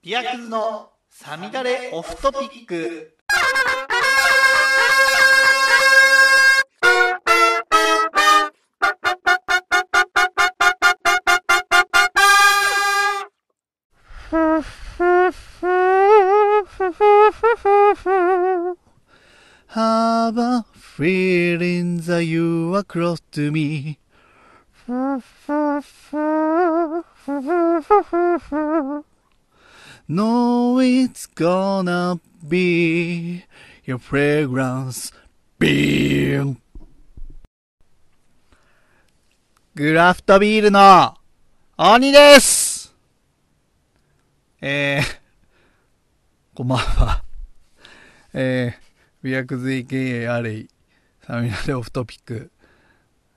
ビアクズのサミダレオフトピック。Have a feeling that you are close to me. Fragrance beam. グラフトビールの鬼ですえー、こんばんは。えー、ビアクズ AKA アレイ、サミナレオフトピック、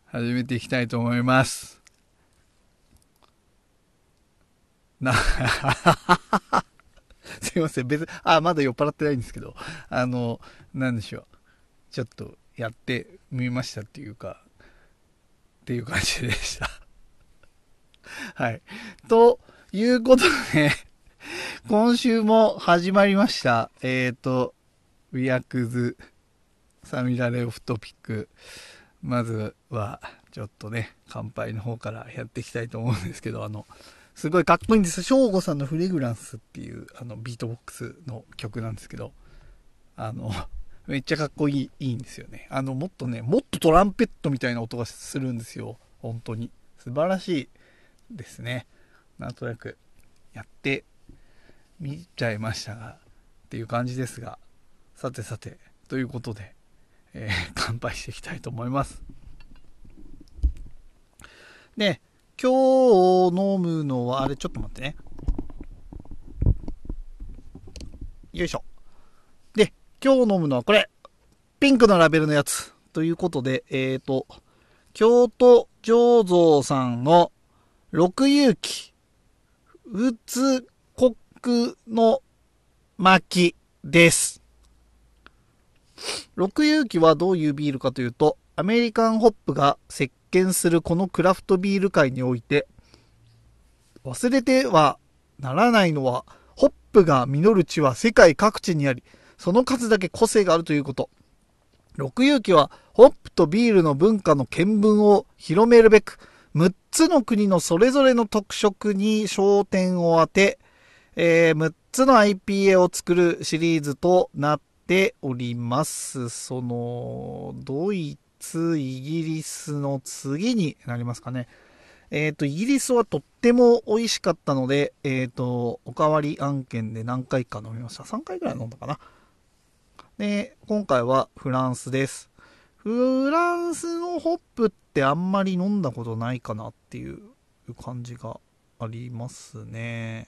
始めていきたいと思います。な、すいません。別、あ、まだ酔っ払ってないんですけど、あの、なんでしょう。ちょっとやってみましたっていうか、っていう感じでした はい。ということで、今週も始まりました。えっ、ー、と、ウィアクズサミラレオフトピック。まずは、ちょっとね、乾杯の方からやっていきたいと思うんですけど、あの、すごいかっこいいんです。翔吾さんのフレグランスっていう、あの、ビートボックスの曲なんですけど、あの、めっちゃかっこいい、いいんですよね。あの、もっとね、もっとトランペットみたいな音がするんですよ。本当に。素晴らしいですね。なんとなく、やってみちゃいましたが、っていう感じですが、さてさて、ということで、えー、乾杯していきたいと思います。で、今日飲むのは、あれちょっと待ってね。よいしょ。で、今日飲むのはこれ。ピンクのラベルのやつ。ということで、えっ、ー、と、京都醸造さんの六遊記、うつコッの巻です。六遊記はどういうビールかというと、アメリカンホップが石見するこのクラフトビール界において、忘れてはならないのは、ホップが実る地は世界各地にあり、その数だけ個性があるということ。六遊記は、ホップとビールの文化の見聞を広めるべく、6つの国のそれぞれの特色に焦点を当て、えー、6つの IPA を作るシリーズとなっております。その、ドイツ、イギリスの次になりますかね。えっ、ー、と、イギリスはとっても美味しかったので、えっ、ー、と、おかわり案件で何回か飲みました。3回ぐらい飲んだかな。で、今回はフランスです。フランスのホップってあんまり飲んだことないかなっていう感じがありますね。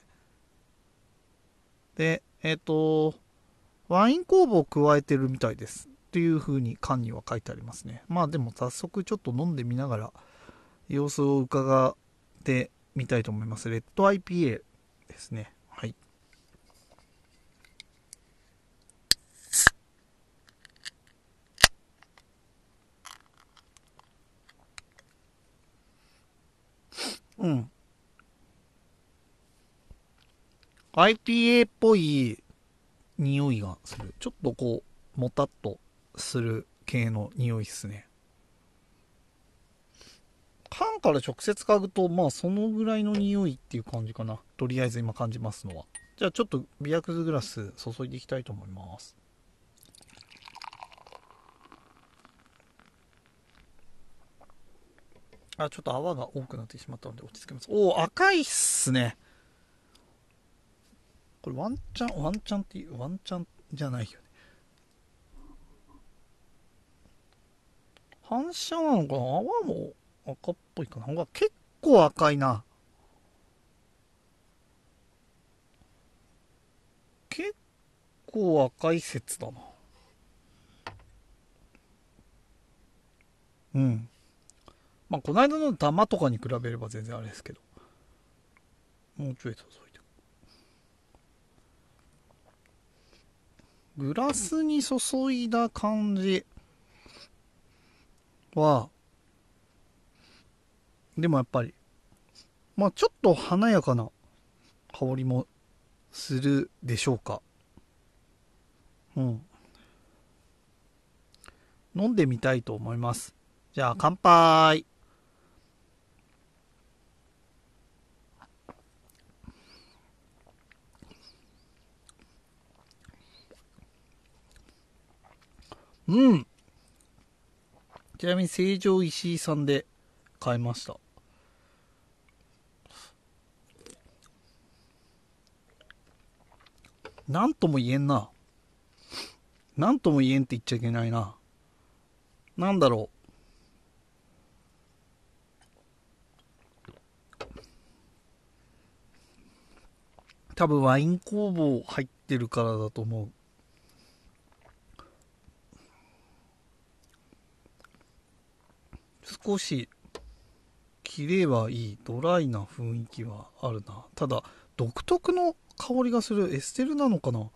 で、えっ、ー、と、ワイン酵母を加えてるみたいです。っていう風に缶には書いてありますね。まあでも早速ちょっと飲んでみながら様子を伺ってみたいと思います。レッド IPA ですね。はい。うん。IPA っぽい匂いがする。ちょっとこう、もたっとする系の匂いっすね。缶から直接嗅ぐと、まあそのぐらいの匂いっていう感じかな。とりあえず今感じますのは。じゃあちょっとビアクズグラス注いでいきたいと思います。あ、ちょっと泡が多くなってしまったので落ち着けます。おお、赤いっすね。これワンチャン、ワンチャンっていう、ワンチャンじゃないよね。反射なのかな泡も赤っぽいかな結構赤いな。結構赤い説だな。うん。まあ、この間の玉とかに比べれば全然あれですけど。もうちょい注いで。グラスに注いだ感じ。は、でもやっぱり、まあちょっと華やかな香りもするでしょうか。うん。飲んでみたいと思います。じゃあ乾杯。うん。ちなみに成城石井さんで買いましたなんとも言えんな。なんとも言えんって言っちゃいけないな。なんだろう。多分ワイン工房入ってるからだと思う。少し、キレはいい、ドライな雰囲気はあるな。ただ、独特の香りがするエステルなのかな？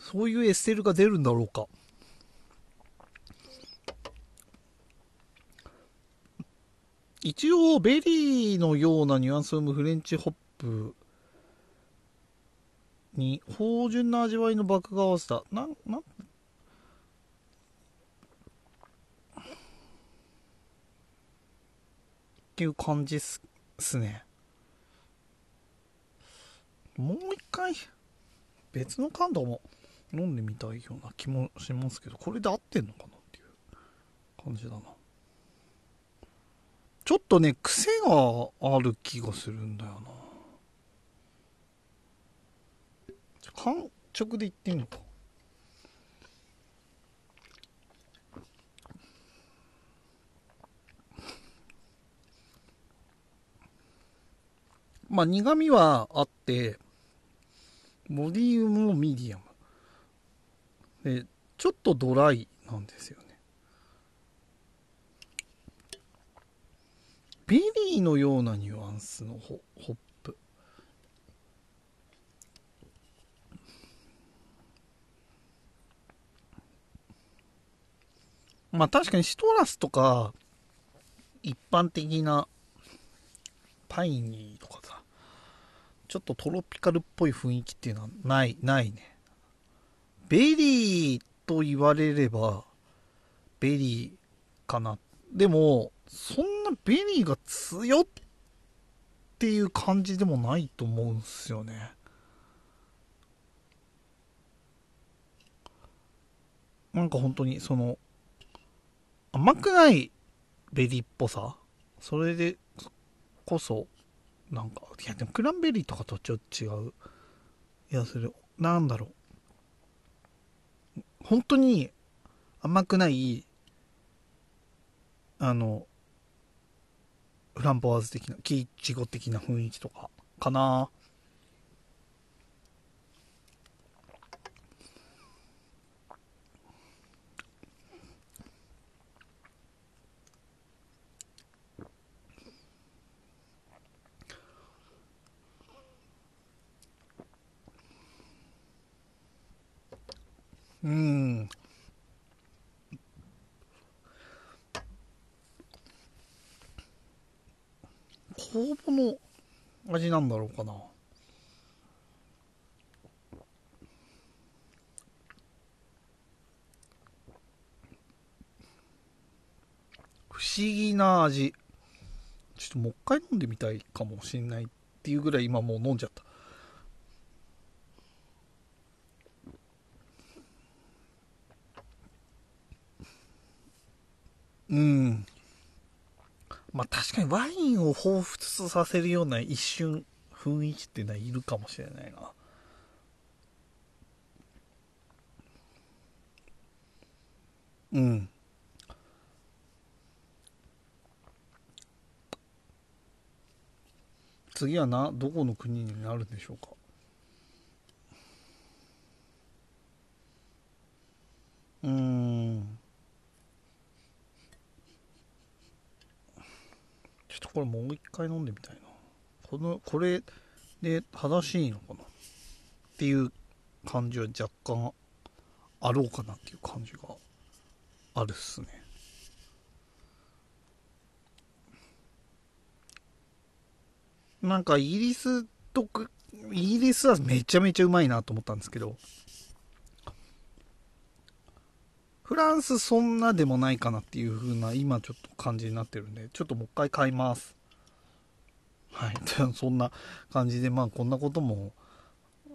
そういうエステルが出るんだろうか一応ベリーのようなニュアンスを生むフレンチホップに芳醇な味わいの麦芽を合わせたなんなん？っていう感じっすね。もう一回別のカンドも飲んでみたいような気もしますけどこれで合ってんのかなっていう感じだな。ちょっとね癖がある気がするんだよな。缶直で言ってみようまあ苦味はあってボディウムもミディアム。でちょっとドライなんですよね。ベリーのようなニュアンスのホッププまあ確かにシトラスとか一般的なパイニーとかさちょっとトロピカルっぽい雰囲気っていうのはないないね。ベリーと言われればベリーかな。でもそんなベリーが強っていう感じでもないと思うんすよね。なんか本当にその甘くないベリーっぽさ？それでこそなんかいやでもクランベリーとかとちょっと違ういやする。なんだろう。本当に甘くないあのフランボワーズ的なキイチゴ的な雰囲気とかかなうん酵母の味なんだろうかな。不思議な味。ちょっともう一回飲んでみたいかもしれないっていうぐらい今もう飲んじゃったうんまあ確かにワインを彷彿させるような一瞬雰囲気っていうのはいるかもしれないな。うん。次はなどこの国になるんでしょうか？うん。ょっとこれもう一回飲んでみたいな。このこれで正しいのかなっていう感じは若干あろうかなっていう感じがあるっすね。なんかイギリスとく、イギリスはめちゃめちゃうまいなと思ったんですけど、フランスそんなでもないかなっていう風な今ちょっと感じになってるんで、ちょっともう一回買います。はい。そんな感じで、まあこんなことも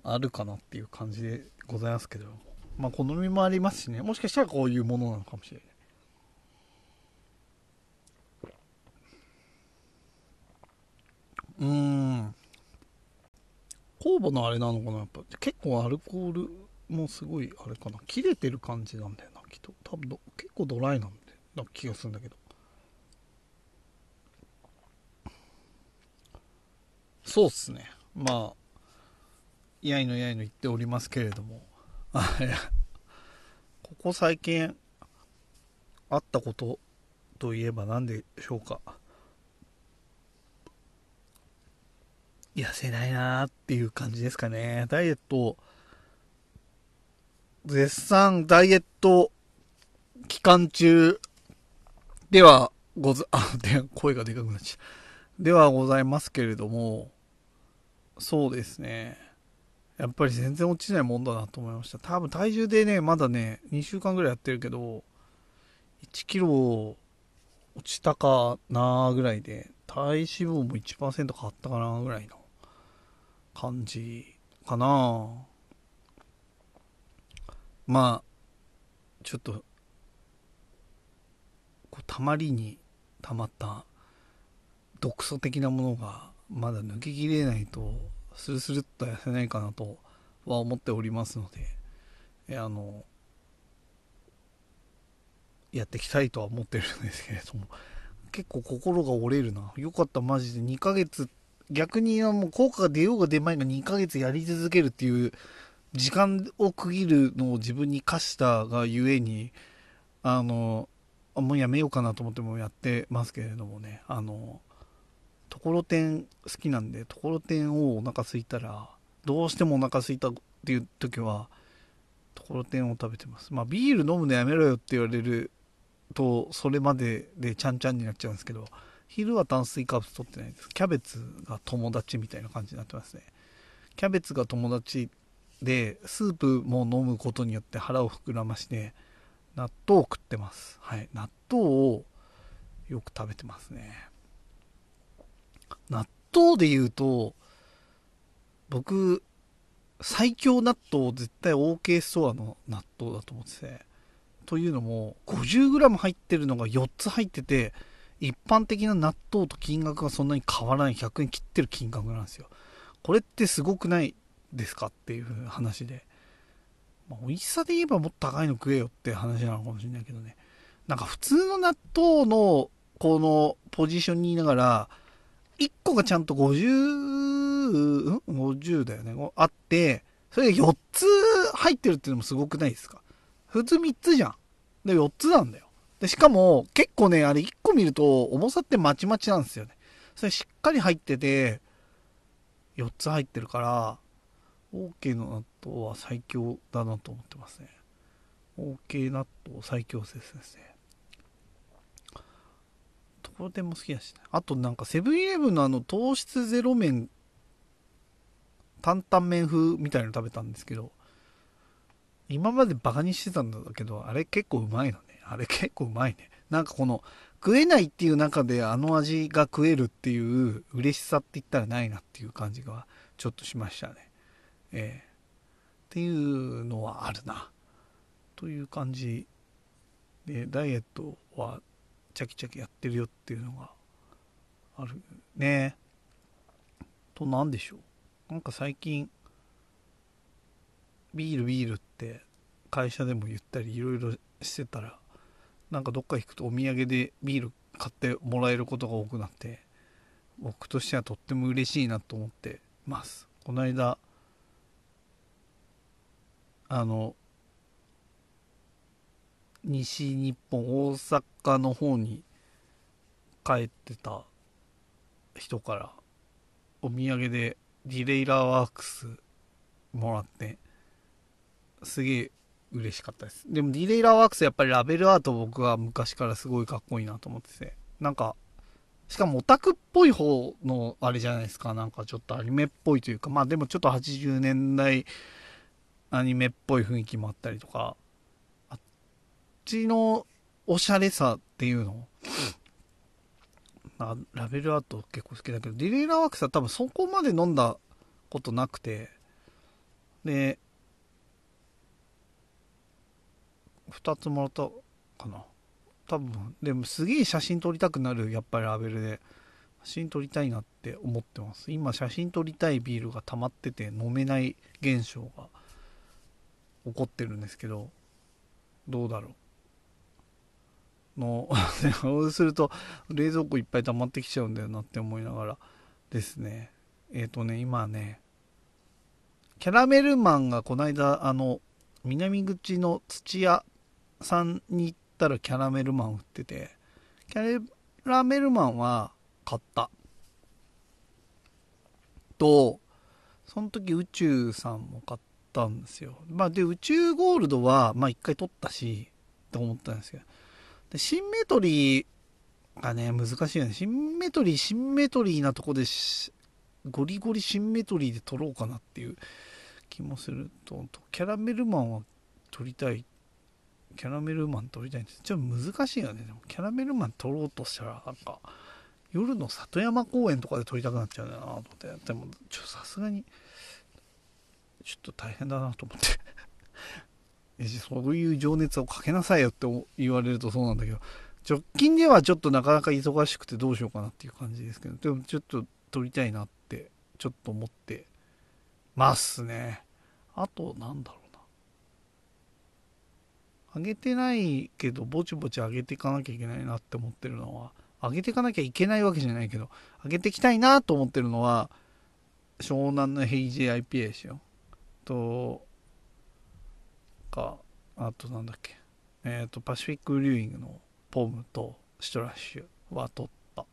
あるかなっていう感じでございますけど、まあ好みもありますしね、もしかしたらこういうものなのかもしれない。うーん。酵母のあれなのかなやっぱ結構アルコールもすごいあれかな切れてる感じなんだよなきっと。多分結構ドライなんでな気がするんだけど。そうっすね。まあやいのやいの言っておりますけれども。ここ最近あったことといえば何でしょうか。痩せないなーっていう感じですかね。ダイエット、絶賛ダイエット期間中ではござ、あ、で、声がでかくなっちゃう。ではございますけれども、そうですね。やっぱり全然落ちないもんだなと思いました。多分体重でね、まだね、2週間ぐらいやってるけど、1キロ落ちたかなぐらいで、体脂肪も1%変わったかなぐらいの感じかなまあちょっとこうたまりにたまった毒素的なものがまだ抜けきれないとスルスルっと痩せないかなとは思っておりますのであのやっていきたいとは思ってるんですけれども結構心が折れるな。よかったマジで。2ヶ月逆にもう効果が出ようが出まいが2ヶ月やり続けるっていう時間を区切るのを自分に課したがゆえにあのもうやめようかなと思ってもやってますけれどもねあのところてん好きなんでところてんをお腹すいたらどうしてもお腹すいたっていう時はところてんを食べてますまあビール飲むのやめろよって言われるとそれまででちゃんちゃんになっちゃうんですけど昼は炭水化物取ってないです。キャベツが友達みたいな感じになってますね。キャベツが友達で、スープも飲むことによって腹を膨らまして、納豆を食ってます。はい。納豆をよく食べてますね。納豆で言うと、僕、最強納豆絶対 OK ストアの納豆だと思ってて。というのも、50g 入ってるのが4つ入ってて、一般的な納豆と金額がそんなに変わらない100円切ってる金額なんですよ。これってすごくないですか？っていう話で。まあ、美味しさで言えばもっと高いの食えよって話なのかもしれないけどね。なんか普通の納豆のこのポジションにいながら、1個がちゃんと50、ん ?50 だよね。あって、それが4つ入ってるっていうのもすごくないですか？普通3つじゃん。で、4つなんだよ。で、しかも、結構ね、あれ1個見ると、重さってまちまちなんですよね。それしっかり入ってて、4つ入ってるから、OK の納豆は最強だなと思ってますね。OK 納豆最強説ですね。ところてんも好きだしね。あとなんかセブンイレブンのあの糖質ゼロ麺、担々麺風みたいなの食べたんですけど、今までバカにしてたんだけど、あれ結構うまいのね。あれ結構うまいね。なんかこの、食えないっていう中であの味が食えるっていう嬉しさって言ったらないなっていう感じがちょっとしましたね。えー、っていうのはあるな。という感じで、ダイエットはチャキチャキやってるよっていうのがあるね。と、何でしょう。なんか最近、ビールビールって会社でも言ったりいろいろしてたらなんかどっか行くとお土産でビール買ってもらえることが多くなって僕としてはとっても嬉しいなと思ってますこの間あの西日本大阪の方に帰ってた人からお土産でディレイラーワークスもらってすげえ嬉しかったです。でもディレイラーワークスやっぱりラベルアート僕は昔からすごいかっこいいなと思ってて、なんかしかもオタクっぽい方のあれじゃないですか。なんかちょっとアニメっぽいというか、まあでもちょっと80年代アニメっぽい雰囲気もあったりとか、あっちのおしゃれさっていうのあラベルアート結構好きだけど、ディレイラーワークスは多分そこまで飲んだことなくて、で、2つもらったかな。多分、でもすげえ写真撮りたくなる、やっぱりラベルで。写真撮りたいなって思ってます。今写真撮りたいビールが溜まってて飲めない現象が起こってるんですけど、どうだろう。の、そうすると冷蔵庫いっぱい溜まってきちゃうんだよなって思いながらですね。えっ、ー、とね、今ね、キャラメルマンがこの間、あの、南口の土屋さんに行ったらキャラメルマン売ってて、キャラメルマンは買った。と、その時宇宙さんも買ったんですよ。まあで、宇宙ゴールドは、まあ一回取ったし、と思ったんですけど。で、シンメトリーがね、難しいよね。シンメトリー、シンメトリーなとこでゴリゴリシンメトリーで取ろうかなっていう気もすると、キャラメルマンは取りたい。キャラメルマン取りたいんです。ちょっと難しいよね。でもキャラメルマン取ろうとしたら、なんか、夜の里山公園とかで撮りたくなっちゃうんだなと思って。でも、ちょ、さすがに、ちょっと大変だなと思って そういう情熱をかけなさいよって言われるとそうなんだけど、直近ではちょっとなかなか忙しくてどうしようかなっていう感じですけど、でもちょっと撮りたいなって、ちょっと思ってますね。あと、なんだろうな。上げてないけど、ぼちぼち上げていかなきゃいけないなって思ってるのは、上げていかなきゃいけないわけじゃないけど、上げていきたいなと思ってるのは、湘南のヘイジー IPA ですよ。と、か、あとなんだっけ。えっ、ー、と、パシフィック・リューイングのポムとシトラッシュは取った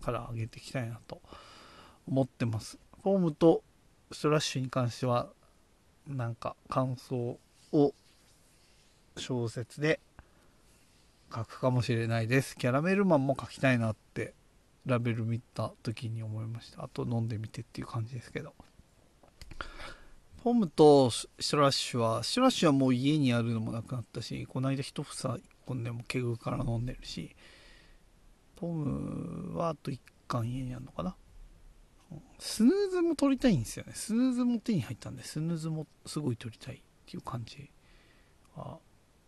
から上げていきたいなと思ってます。ポムとストラッシュに関しては、なんか感想を小説で書くかもしれないです。キャラメルマンも書きたいなってラベル見た時に思いました。あと飲んでみてっていう感じですけど。ポムとシトラッシュは、シトラッシュはもう家にあるのもなくなったし、この間一房一本でもケグから飲んでるし、ポムはあと1缶家にあるのかな。スヌーズも取りたいんですよね。スヌーズも手に入ったんで、スヌーズもすごい取りたいっていう感じは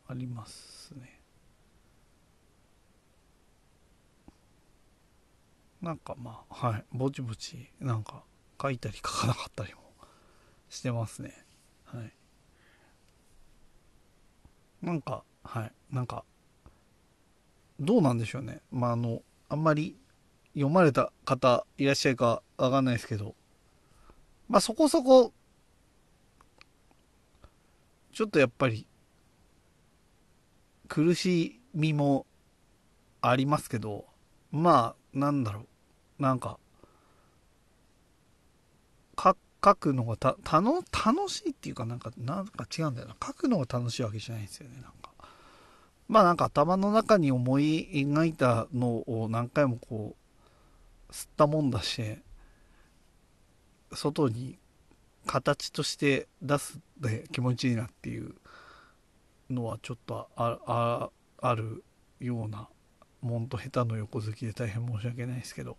ありますね。なんかまあ、はい、ぼちぼち、なんか書いたり書かなかったりもしてますね。はい。なんか、はい、なんか、どうなんでしょうね。まあ、あの、あんまり読まれた方いらっしゃるかわかんないですけど、まあそこそこ、ちょっとやっぱり、苦しみもありますけど、まあ、なんだろう。なんか、か、書くのがた、たの、楽しいっていうかなんか、なんか違うんだよな。書くのが楽しいわけじゃないんですよね。なんか。まあなんか頭の中に思い描いたのを何回もこう、吸ったもんだし外に形として出すで気持ちいいなっていうのはちょっとああるようなもんと下手の横好きで大変申し訳ないですけど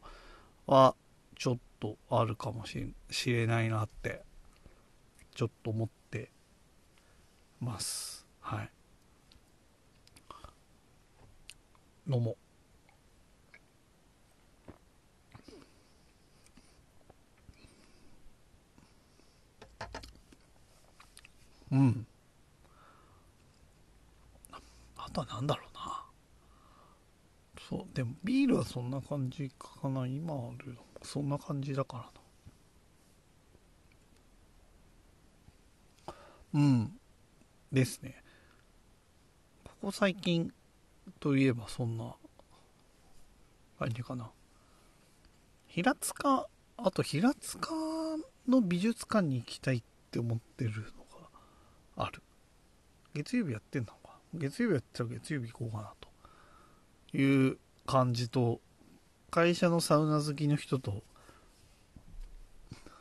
はちょっとあるかもしれないなってちょっと思ってます。はい。飲も。ううん。あとは何だろうな。そうでもビールはそんな感じかな。今あるの。そんな感じだからなうんですねここ最近といえばそんな感じかな平塚あと平塚の美術館に行きたいって思ってるのがある。月曜日やってんのか。月曜日やったら月曜日行こうかなという感じと、会社のサウナ好きの人と、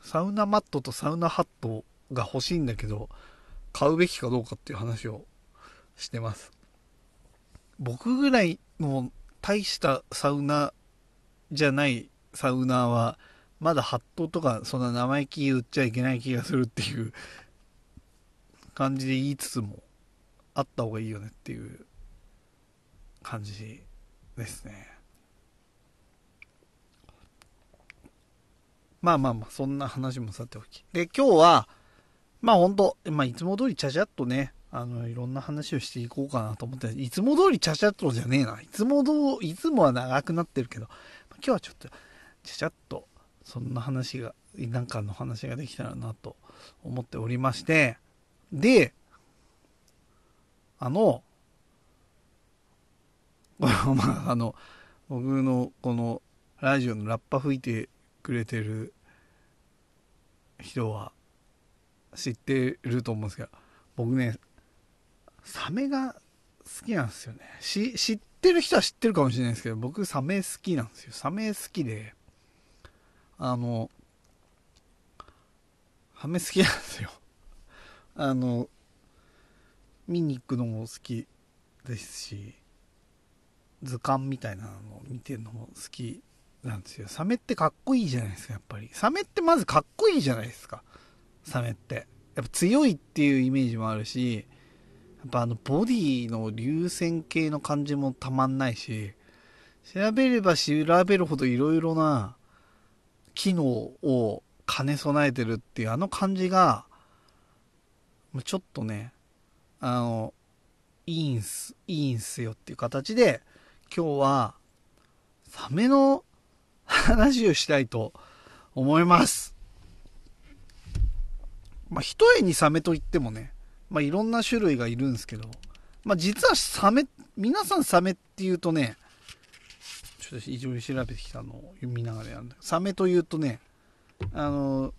サウナマットとサウナハットが欲しいんだけど、買うべきかどうかっていう話をしてます。僕ぐらいの大したサウナじゃないサウナーは、まだハットとかそんな生意気売っちゃいけない気がするっていう感じで言いつつも、あった方がいいよねっていう感じですね。まあまあまあ、そんな話もさておき。で、今日は、まあ本当まあいつも通りちゃちゃっとね、あの、いろんな話をしていこうかなと思って、いつも通りちゃちゃっとじゃねえな。いつもどいつもは長くなってるけど、今日はちょっと、ちゃちゃっと、そんな話が、なんかの話ができたらなと思っておりまして、で、あの、まあ、あの、僕のこのラジオのラッパ吹いてくれてる人は知ってると思うんですけど、僕ね、サメが好きなんですよね。知ってる人は知ってるかもしれないですけど、僕サメ好きなんですよ。サメ好きで、あの、サメ好きなんですよ。あの、見に行くのも好きですし、図鑑みたいなのを見てるのも好きなんですよ。サメってかっこいいじゃないですか、やっぱり。サメってまずかっこいいじゃないですか。サメって。やっぱ強いっていうイメージもあるし、やっぱあのボディの流線形の感じもたまんないし、調べれば調べるほどいろいろな機能を兼ね備えてるっていうあの感じが、ちょっとね、あの、いいんす、いいんすよっていう形で、今日は、サメの話をしたいと思います。まあ、一重にサメといってもね、まあ、いろんな種類がいるんですけど、まあ、実はサメ、皆さんサメっていうとね、ちょっと非常に調べてきたのを読みながらやるんだけどサメというとね、あの、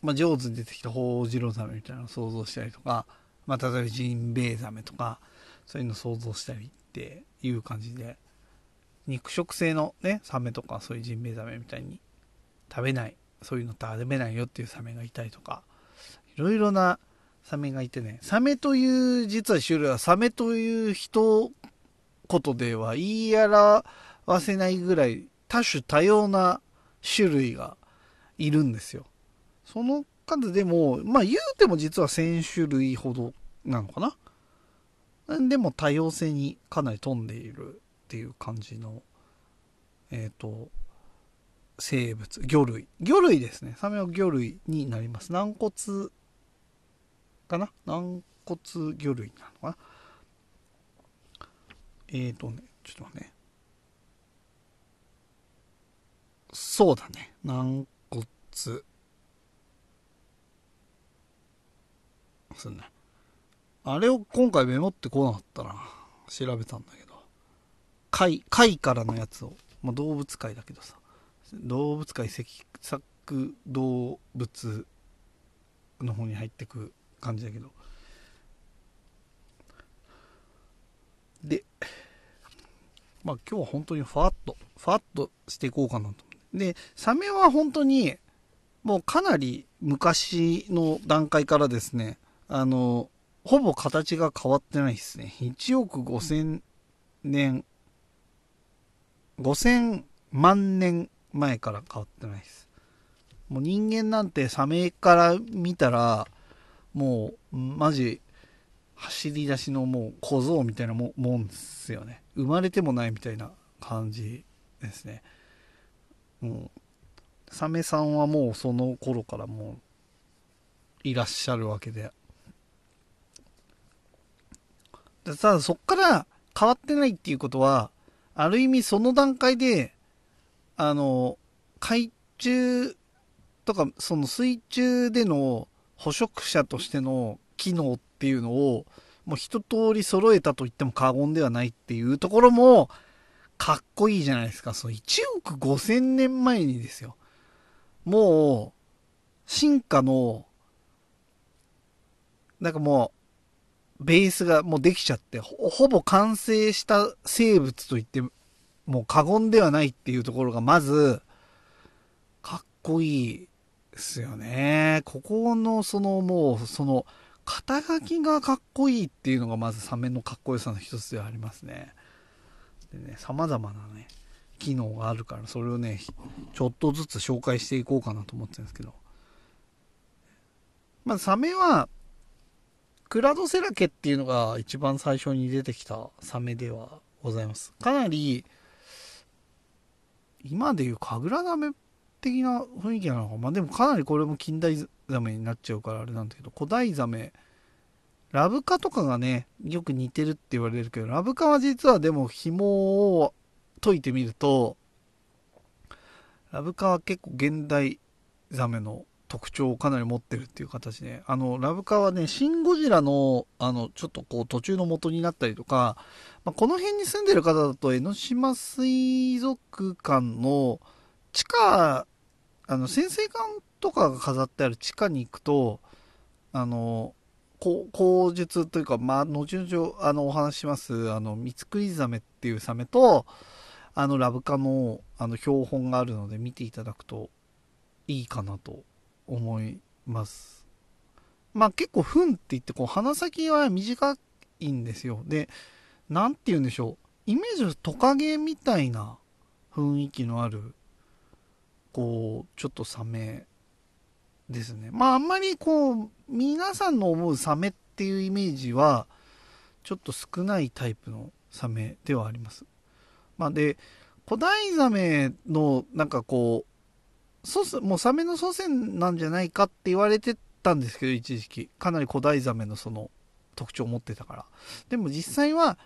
まあ、上手に出てきたホウジロザメみたいなのを想像したりとか、まあ、例えばジンベエザメとか、そういうのを想像したりっていう感じで、肉食性のね、サメとかそういうジンベエザメみたいに食べない、そういうの食べないよっていうサメがいたりとか、いろいろなサメがいてね、サメという実は種類はサメという一言では言い表せないぐらい多種多様な種類がいるんですよ。その数でも、まあ言うても実は1000種類ほどなのかな。でも多様性にかなり富んでいるっていう感じの、えっ、ー、と、生物、魚類。魚類ですね。サメは魚類になります。軟骨かな？軟骨魚類なのかな？えっ、ー、とね、ちょっと待ってね。そうだね。軟骨すね。あれを今回メモってこなかったな。調べたんだけど。貝、貝からのやつを。まあ、動物界だけどさ。動物界赤作動物の方に入ってく感じだけど。で、まあ今日は本当にファッと、ファッとしていこうかなと。で、サメは本当に、もうかなり昔の段階からですね、あの、ほぼ形が変わってないですね。1億5000年、5000万年前から変わってないです。もう人間なんてサメから見たら、もう、マジ、走り出しのもう小僧みたいなももんですよね。生まれてもないみたいな感じですね。もう、サメさんはもうその頃からもういらっしゃるわけで、ただそっから変わってないっていうことは、ある意味その段階で、あの、海中とか、その水中での捕食者としての機能っていうのを、もう一通り揃えたと言っても過言ではないっていうところも、かっこいいじゃないですか。その1億5千年前にですよ。もう、進化の、なんかもう、ベースがもうできちゃってほ、ほぼ完成した生物と言ってもう過言ではないっていうところがまず、かっこいいですよね。ここのそのもう、その、肩書きがかっこいいっていうのがまずサメのかっこよさの一つではありますね。でね、様々なね、機能があるから、それをね、ちょっとずつ紹介していこうかなと思ってるんですけど。まずサメは、クラドセラケっていうのが一番最初に出てきたサメではございます。かなり、今でいう神楽ザメ的な雰囲気なのかまあでもかなりこれも近代ザメになっちゃうからあれなんだけど、古代ザメ、ラブカとかがね、よく似てるって言われるけど、ラブカは実はでも紐を解いてみると、ラブカは結構現代ザメの特徴をかなり持ってるっていう形で、あの、ラブカはね、シン・ゴジラの、あの、ちょっとこう途中の元になったりとか、まあ、この辺に住んでる方だと、江ノ島水族館の地下、あの、潜水艦とかが飾ってある地下に行くと、あの、口述というか、まあ、後々、あの、お話します、あの、三つくりザメっていうサメと、あの、ラブカの、あの、標本があるので見ていただくといいかなと思います。まあ、結構、ふんって言って、こう、鼻先は短いんですよ。で、なんて言うんでしょう。イメージはトカゲみたいな雰囲気のある、こう、ちょっとサメですね。まあ、あんまりこう、皆さんの思うサメっていうイメージは、ちょっと少ないタイプのサメではあります。まあ、で、古代ザメの、なんかこもうサメの祖先なんじゃないかって言われてたんですけど、一時期。かなり古代ザメのその特徴を持ってたから。でも実際は、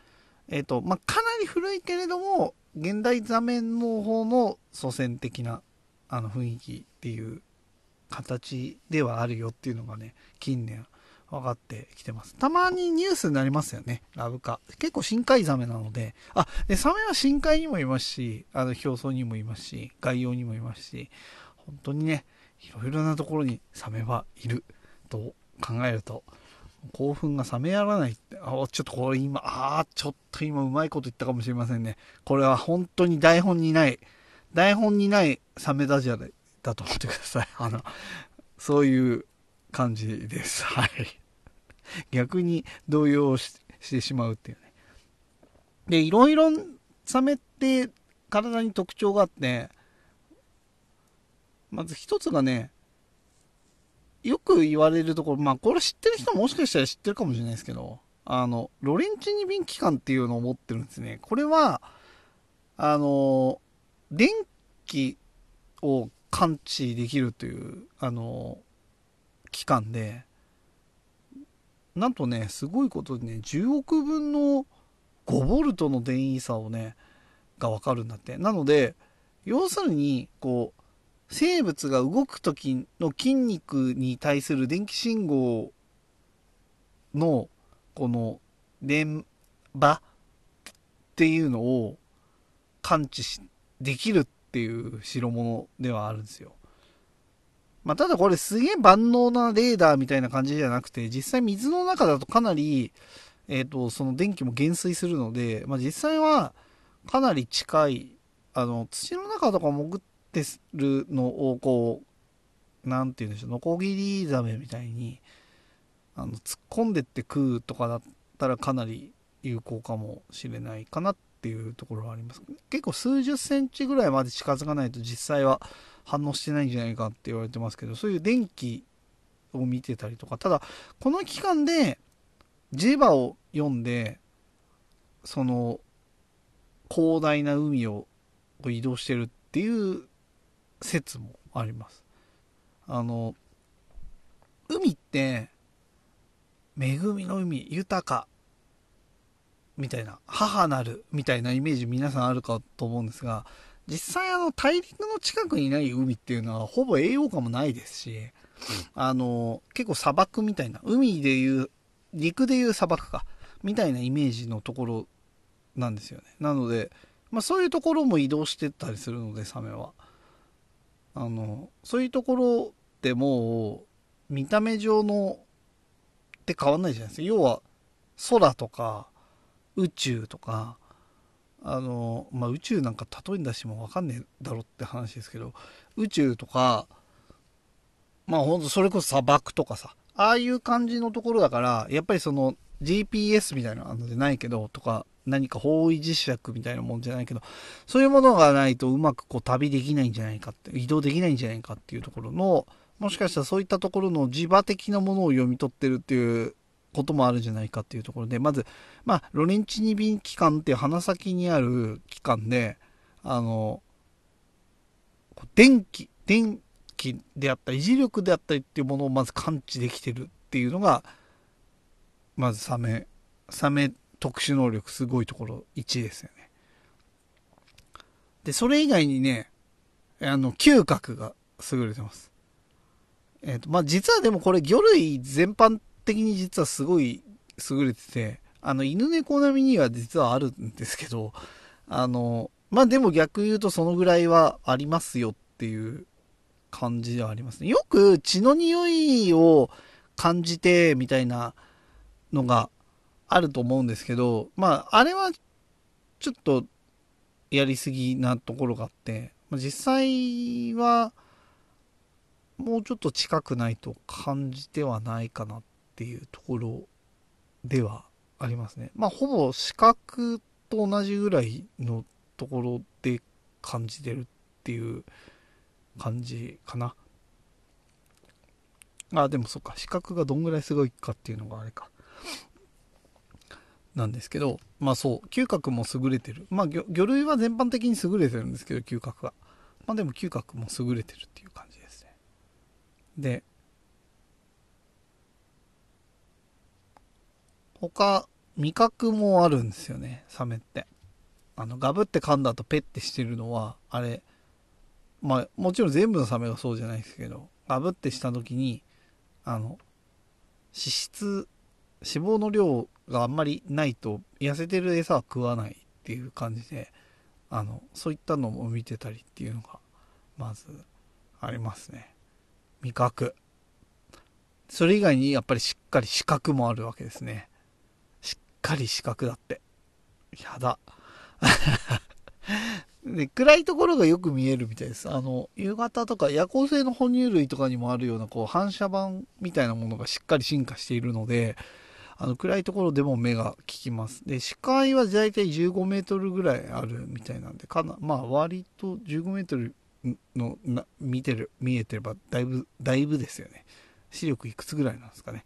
えっ、ー、と、まあ、かなり古いけれども、現代ザメの方の祖先的な、あの雰囲気っていう形ではあるよっていうのがね、近年分かってきてます。たまにニュースになりますよね、ラブカ。結構深海ザメなので、あ、で、サメは深海にもいますし、あの、表層にもいますし、外洋にもいますし、本当にね、いろいろなところにサメはいると考えると、興奮が冷めやらないって、あ、ちょっとこれ今、ああ、ちょっと今うまいこと言ったかもしれませんね。これは本当に台本にない、台本にないサメダジャレだと思ってください。あの、そういう感じです。はい。逆に動揺してしまうっていうね。で、いろいろサメって体に特徴があって、まず一つがね、よく言われるところ、まあこれ知ってる人ももしかしたら知ってるかもしれないですけど、あの、ロレンチニビン機関っていうのを持ってるんですね。これは、あの、電気を感知できるという、あの、期間で、なんとね、すごいことでね、10億分の5ボルトの電位差をね、がわかるんだって。なので、要するに、こう、生物が動く時の筋肉に対する電気信号の、この、電場っていうのを感知し、できるっていう代物ではあるんですよ。まあ、ただこれすげえ万能なレーダーみたいな感じじゃなくて、実際水の中だとかなり、えっ、ー、と、その電気も減衰するので、まあ、実際はかなり近い、あの、土の中とか潜ってるのをこう、なんて言うんでしょう、ノコギリザメみたいに、あの、突っ込んでって食うとかだったらかなり有効かもしれないかなっていうところはあります。結構数十センチぐらいまで近づかないと実際は反応してないんじゃないかって言われてますけど、そういう電気を見てたりとか、ただ、この期間でジェバを読んで、その広大な海を移動してるっていう説もあります。あの、海って、恵みの海、豊か、みたいな、母なるみたいなイメージ皆さんあるかと思うんですが、実際あの大陸の近くにない海っていうのはほぼ栄養価もないですし、あの、結構砂漠みたいな、海でいう、陸でいう砂漠か、みたいなイメージのところなんですよね。なので、まあそういうところも移動してったりするので、サメは。あの、そういうところでもう、見た目上のって変わんないじゃないですか。要は、空とか、宇宙とか、あの、まあ、宇宙なんか例えに出しても分かんねえだろって話ですけど宇宙とかまあほんとそれこそ砂漠とかさああいう感じのところだからやっぱりその GPS みたいなのじゃないけどとか何か方位磁石みたいなもんじゃないけどそういうものがないとうまくこう旅できないんじゃないかって移動できないんじゃないかっていうところのもしかしたらそういったところの磁場的なものを読み取ってるっていうこともあるんじゃないかっていうところで、まず、まあ、ロレンチニビン機関っていう鼻先にある機関で、あの、電気、電気であったり、磁力であったりっていうものをまず感知できてるっていうのが、まずサメ、サメ特殊能力すごいところ1ですよね。で、それ以外にね、あの、嗅覚が優れてます。えっ、ー、と、まあ、実はでもこれ魚類全般的に実はすごい優れてて、あの、犬猫並みには実はあるんですけど、あの、まあ、でも逆言うとそのぐらいはありますよっていう感じではありますね。よく血の匂いを感じてみたいなのがあると思うんですけど、まあ、あれはちょっとやりすぎなところがあって、実際はもうちょっと近くないと感じてはないかなっていうところではありますね。まあ、ほぼ視覚と同じぐらいのところで感じてるっていう感じかな。あ、でもそっか、視覚がどんぐらいすごいかっていうのがあれか。なんですけど、まあそう、嗅覚も優れてる。まあ魚類は全般的に優れてるんですけど、嗅覚が。まあでも嗅覚も優れてるっていう感じですね。で、他、味覚もあるんですよね、サメって。あの、ガブって噛んだ後ペッてしてるのは、あれ、まあ、もちろん全部のサメがそうじゃないですけど、ガブってした時に、あの、脂質、脂肪の量があんまりないと、痩せてる餌は食わないっていう感じで、あの、そういったのも見てたりっていうのが、まず、ありますね。味覚。それ以外にやっぱりしっかり視覚もあるわけですねしっ。かり四角だって。やだ。で、暗いところがよく見えるみたいです。あの、夕方とか夜行性の哺乳類とかにもあるような、こう、反射板みたいなものがしっかり進化しているので、あの、暗いところでも目が効きます。で、視界はだいたい15メートルぐらいあるみたいなんで、かな、まあ、割と15メートルの、な、見てる、見えてれば、だいぶ、だいぶですよね。視力いくつぐらいなんですかね。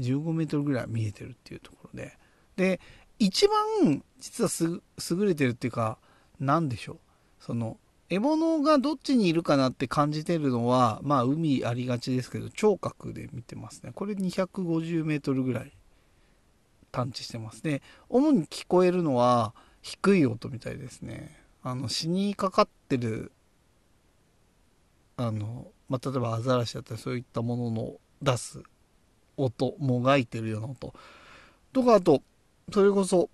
15メートルぐらい見えてるっていうところで、で、一番実はす優れてるっていうか、何でしょう。その、獲物がどっちにいるかなって感じてるのは、まあ海ありがちですけど、聴覚で見てますね。これ250メートルぐらい探知してますね。主に聞こえるのは低い音みたいですね。あの、死にかかってる、あの、まあ、例えばアザラシだったりそういったものの出す音、もがいてるような音。とか、あと、それこそ、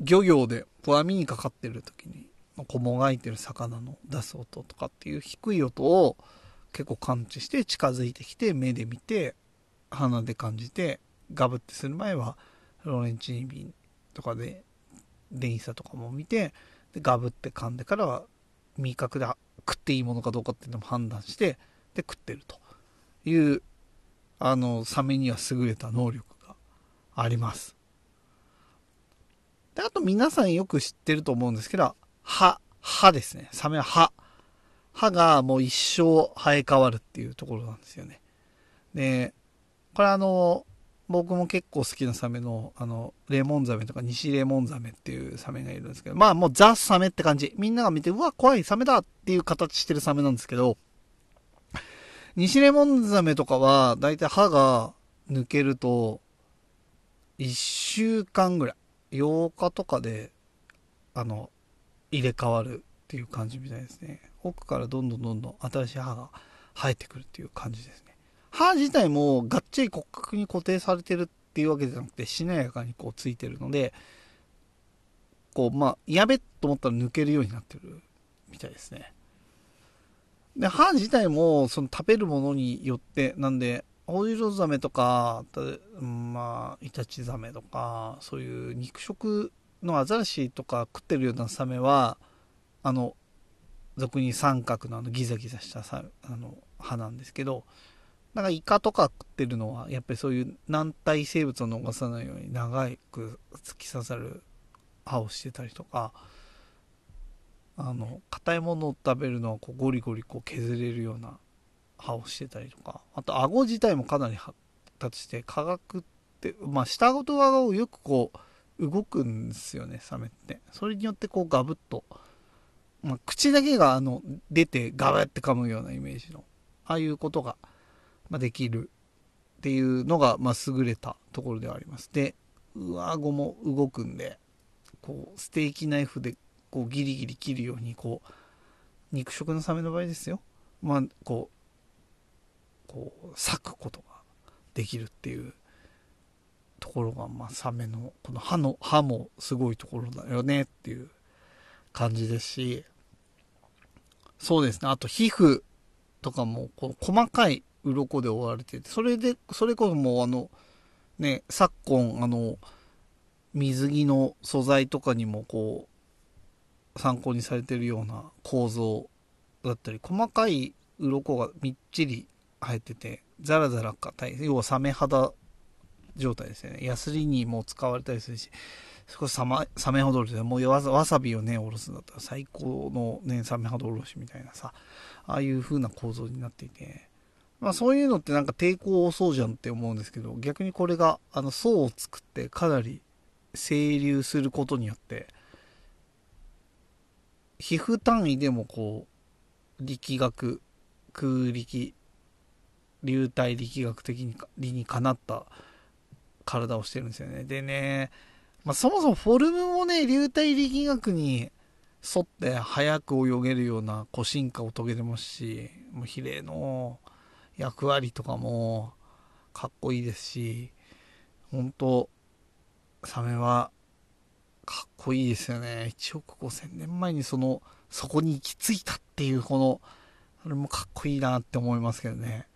漁業で網にかかってる時に、こもがいてる魚の出す音とかっていう低い音を結構感知して近づいてきて目で見て鼻で感じてガブってする前はロレンチニビンとかで電イサとかも見てでガブって噛んでからは味覚で食っていいものかどうかっていうのも判断してで食ってるというあの、サメには優れた能力があります。で、あと皆さんよく知ってると思うんですけど、歯、歯ですね。サメは歯。歯がもう一生生え変わるっていうところなんですよね。で、これあの、僕も結構好きなサメの、あの、レモンザメとか西レモンザメっていうサメがいるんですけど、まあもうザ・サメって感じ。みんなが見て、うわ、怖いサメだっていう形してるサメなんですけど、西レモンザメとかは、だいたい歯が抜けると、1週間ぐらい、8日とかで、あの、入れ替わるっていう感じみたいですね。奥からどんどんどんどん新しい歯が生えてくるっていう感じですね。歯自体もがっちり骨格に固定されてるっていうわけじゃなくて、しなやかにこうついてるので、こう、まあ、やべっと思ったら抜けるようになってるみたいですね。で、歯自体も、その食べるものによって、なんで、ホウジロザメとか、まあ、イタチザメとか、そういう肉食のアザラシとか食ってるようなサメは、あの、俗に三角のあのギザギザしたさあの歯なんですけど、なんかイカとか食ってるのは、やっぱりそういう軟体生物を逃さないように長く突き刺さる歯をしてたりとか、あの、硬いものを食べるのはこうゴリゴリこう削れるような歯をしてたりとか、あと顎自体もかなり発達して、科学って、まあ下顎と顎をよくこう動くんですよね、サメって。それによってこうガブッと、まあ、口だけがあの出てガブって噛むようなイメージの、ああいうことが、まあ、できるっていうのが、まあ、優れたところではあります。で、上顎も動くんで、こう、ステーキナイフでこうギリギリ切るように、こう、肉食のサメの場合ですよ。まあ、こう、こう、裂くことができるっていうところが、まあ、サメの、この歯の、歯もすごいところだよねっていう感じですし、そうですね。あと皮膚とかも、こう細かい鱗で覆われてて、それで、それこそもうあの、ね、昨今、あの、水着の素材とかにもこう、参考にされてるような構造だったり、細かい鱗がみっちり生えてて、ザラザラ硬い、要はサメ肌状態ですよね。ヤスリにも使われたりするし、そこサマサメ肌おろしで、もうわわさびをね、おろすんだったら最高のね、サメ肌おろしみたいなさ、ああいう風な構造になっていて、まあそういうのってなんか抵抗多そうじゃんって思うんですけど、逆にこれが、あの層を作ってかなり整流することによって、皮膚単位でもこう、力学、空力、流体力学的に理にかなった体をしてるんですよね。でね、まあ、そもそもフォルムもね、流体力学に沿って速く泳げるようなこう進化を遂げてますし、もう比例の役割とかもかっこいいですし、本当サメはかっこいいですよね。1億5000年前にその、そこに行き着いたっていうこの、それもかっこいいなって思いますけどね。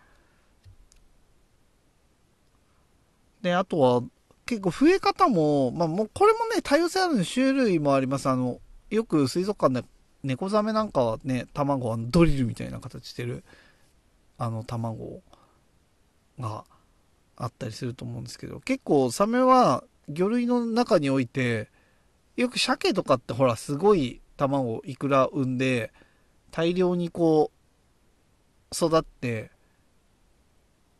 で、あとは、結構増え方も、まあもうこれもね、多様性ある種類もあります。あの、よく水族館で猫ザメなんかはね、卵はドリルみたいな形してる、あの卵があったりすると思うんですけど、結構サメは魚類の中において、よく鮭とかってほら、すごい卵、いくら産んで、大量にこう、育って、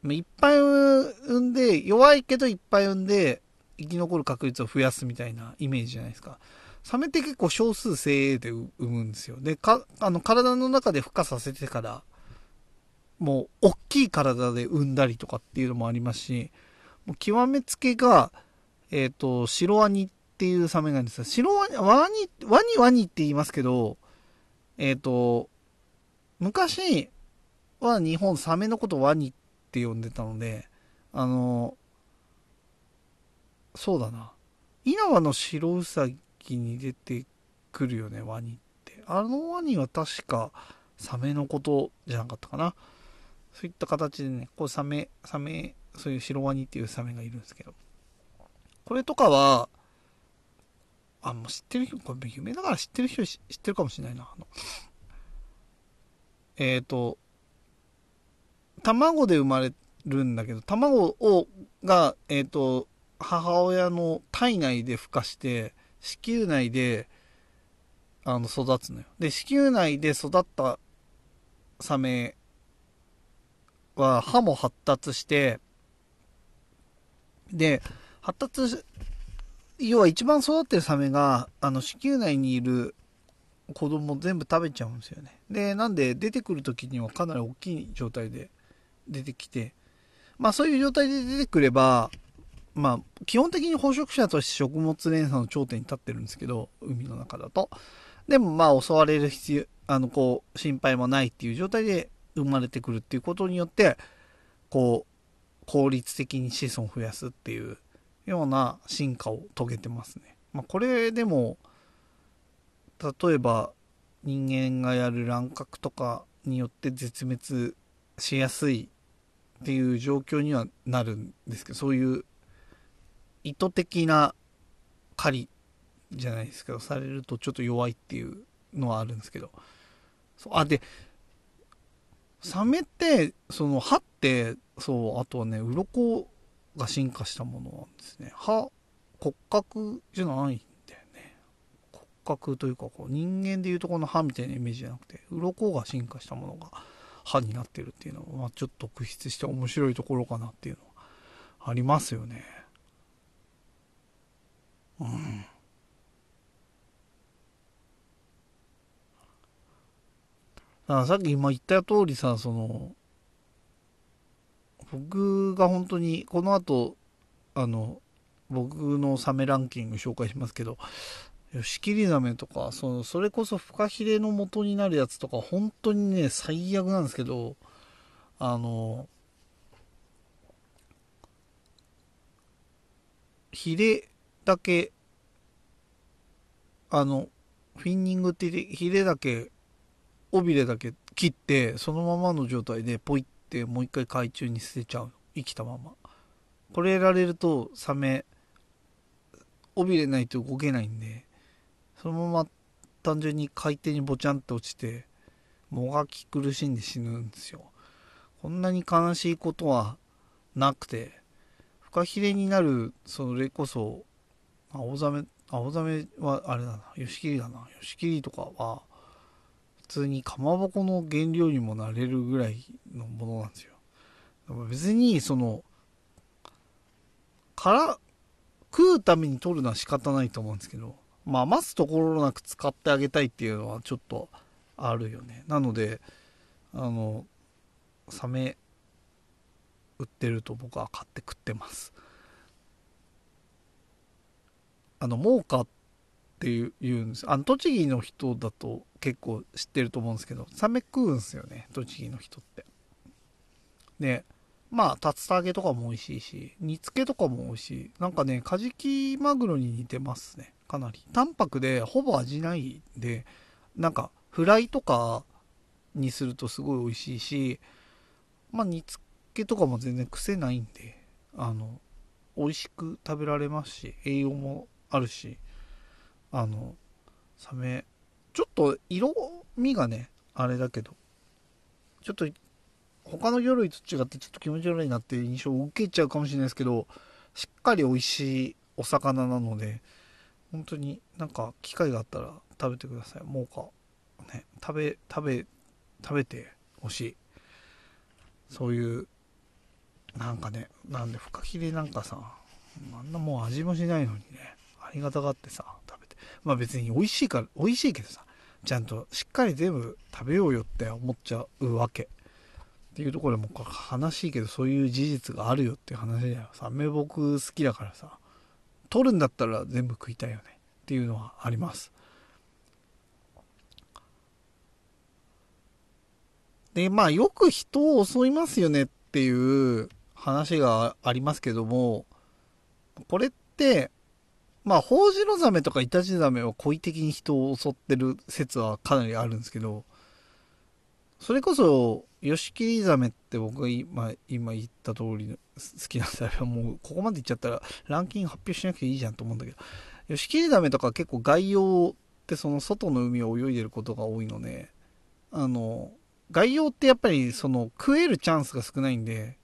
いっぱい産んで、弱いけどいっぱい産んで、生き残る確率を増やすみたいなイメージじゃないですか。サメって結構少数精鋭で産むんですよ。で、か、あの、体の中で孵化させてから、もう、大きい体で産んだりとかっていうのもありますし、もう極めつけが、えっ、ー、と、シロワニっていうサメがいるんですよ。白ワニ、ワニ、ワニワニって言いますけど、えっ、ー、と、昔は日本サメのことワニって呼んでたので、あの、そうだな。稲葉の白ウサギに出てくるよね、ワニって。あのワニは確かサメのことじゃなかったかな。そういった形でね、こうサメ、サメ、そういう白ワニっていうサメがいるんですけど。これとかは、あ、もう知ってる人、これ有名だから知ってる人知ってるかもしれないな。あのえっ、ー、と、卵で生まれるんだけど、卵を、が、えっ、ー、と、母親の体内で孵化して、子宮内で、あの、育つのよ。で、子宮内で育ったサメは歯も発達して、で、発達要は一番育ってるサメが、あの、子宮内にいる子供全部食べちゃうんですよね。で、なんで出てくる時にはかなり大きい状態で出てきて、まあそういう状態で出てくれば、まあ基本的に捕食者として食物連鎖の頂点に立ってるんですけど、海の中だと。でもまあ襲われる必要、あの、こう、心配もないっていう状態で生まれてくるっていうことによって、こう、効率的に子孫を増やすっていうような進化を遂げてますね。まあ、これでも例えば人間がやる乱獲とかによって絶滅しやすいっていう状況にはなるんですけどそういう意図的な狩りじゃないですけどされるとちょっと弱いっていうのはあるんですけどそうあでサメってその歯ってそうあとはね鱗が進化したものなんですね。歯骨格じゃないんだよね。骨格というかこう人間でいうとこの歯みたいなイメージじゃなくて鱗が進化したものが歯になってるっていうのは、まあ、ちょっと特筆して面白いところかなっていうのはありますよね。うんだからさっき今言った通りさその僕が本当にこの後あの僕のサメランキング紹介しますけどヨシキリザメとかそのそれこそフカヒレの元になるやつとか本当にね最悪なんですけどあのヒレだけあのフィンニングってヒレだけ尾びれだけ切ってそのままの状態でポイってもう一回海中に捨てちゃう。生きたまま。これやられるとサメ尾びれないと動けないんでそのまま単純に海底にボチャンって落ちてもがき苦しんで死ぬんですよ。こんなに悲しいことはなくてフカヒレになるそれこそ青ザメ青ザメはあれだな。ヨシキリだな。ヨシキリとかは通にかまぼこの原料にもなれるぐらいのものなんですよ。別にそのから食うために取るのは仕方ないと思うんですけどまあ余すところなく使ってあげたいっていうのはちょっとあるよねなのであのサメ売ってると僕は買って食ってますあのモーカーってっていう言うんです。あの栃木の人だと結構知ってると思うんですけどサメ食うんすよね栃木の人って。でまあ竜田揚げとかも美味しいし煮付けとかも美味しい。なんかねカジキマグロに似てますねかなり。淡白でほぼ味ないんでなんかフライとかにするとすごい美味しいしまあ煮付けとかも全然癖ないんであの美味しく食べられますし栄養もあるし。あのサメちょっと色味がねあれだけどちょっと他の魚類と違ってちょっと気持ち悪いなっていう印象を受けちゃうかもしれないですけどしっかり美味しいお魚なので本当になんか機会があったら食べてください。もうかね食べ食べ食べてほしい。そういうなんかねなんでフカヒレなんかさあんなもう味もしないのにねありがたがってさ食べてまあ別に美味しいから美味しいけどさちゃんとしっかり全部食べようよって思っちゃうわけ。っていうところでも悲しいけどそういう事実があるよっていう話だよ。さめ僕好きだからさ取るんだったら全部食いたいよね。っていうのはあります。でまあよく人を襲いますよねっていう話がありますけどもこれってまあ、ホウジロザメとかイタチザメは故意的に人を襲ってる説はかなりあるんですけど、それこそ、ヨシキリザメって僕が今今言った通りの好きなんだけど、もうここまで言っちゃったらランキング発表しなくていいじゃんと思うんだけど、ヨシキリザメとか結構外洋ってその外の海を泳いでることが多いので、あの、外洋ってやっぱりその食えるチャンスが少ないんで、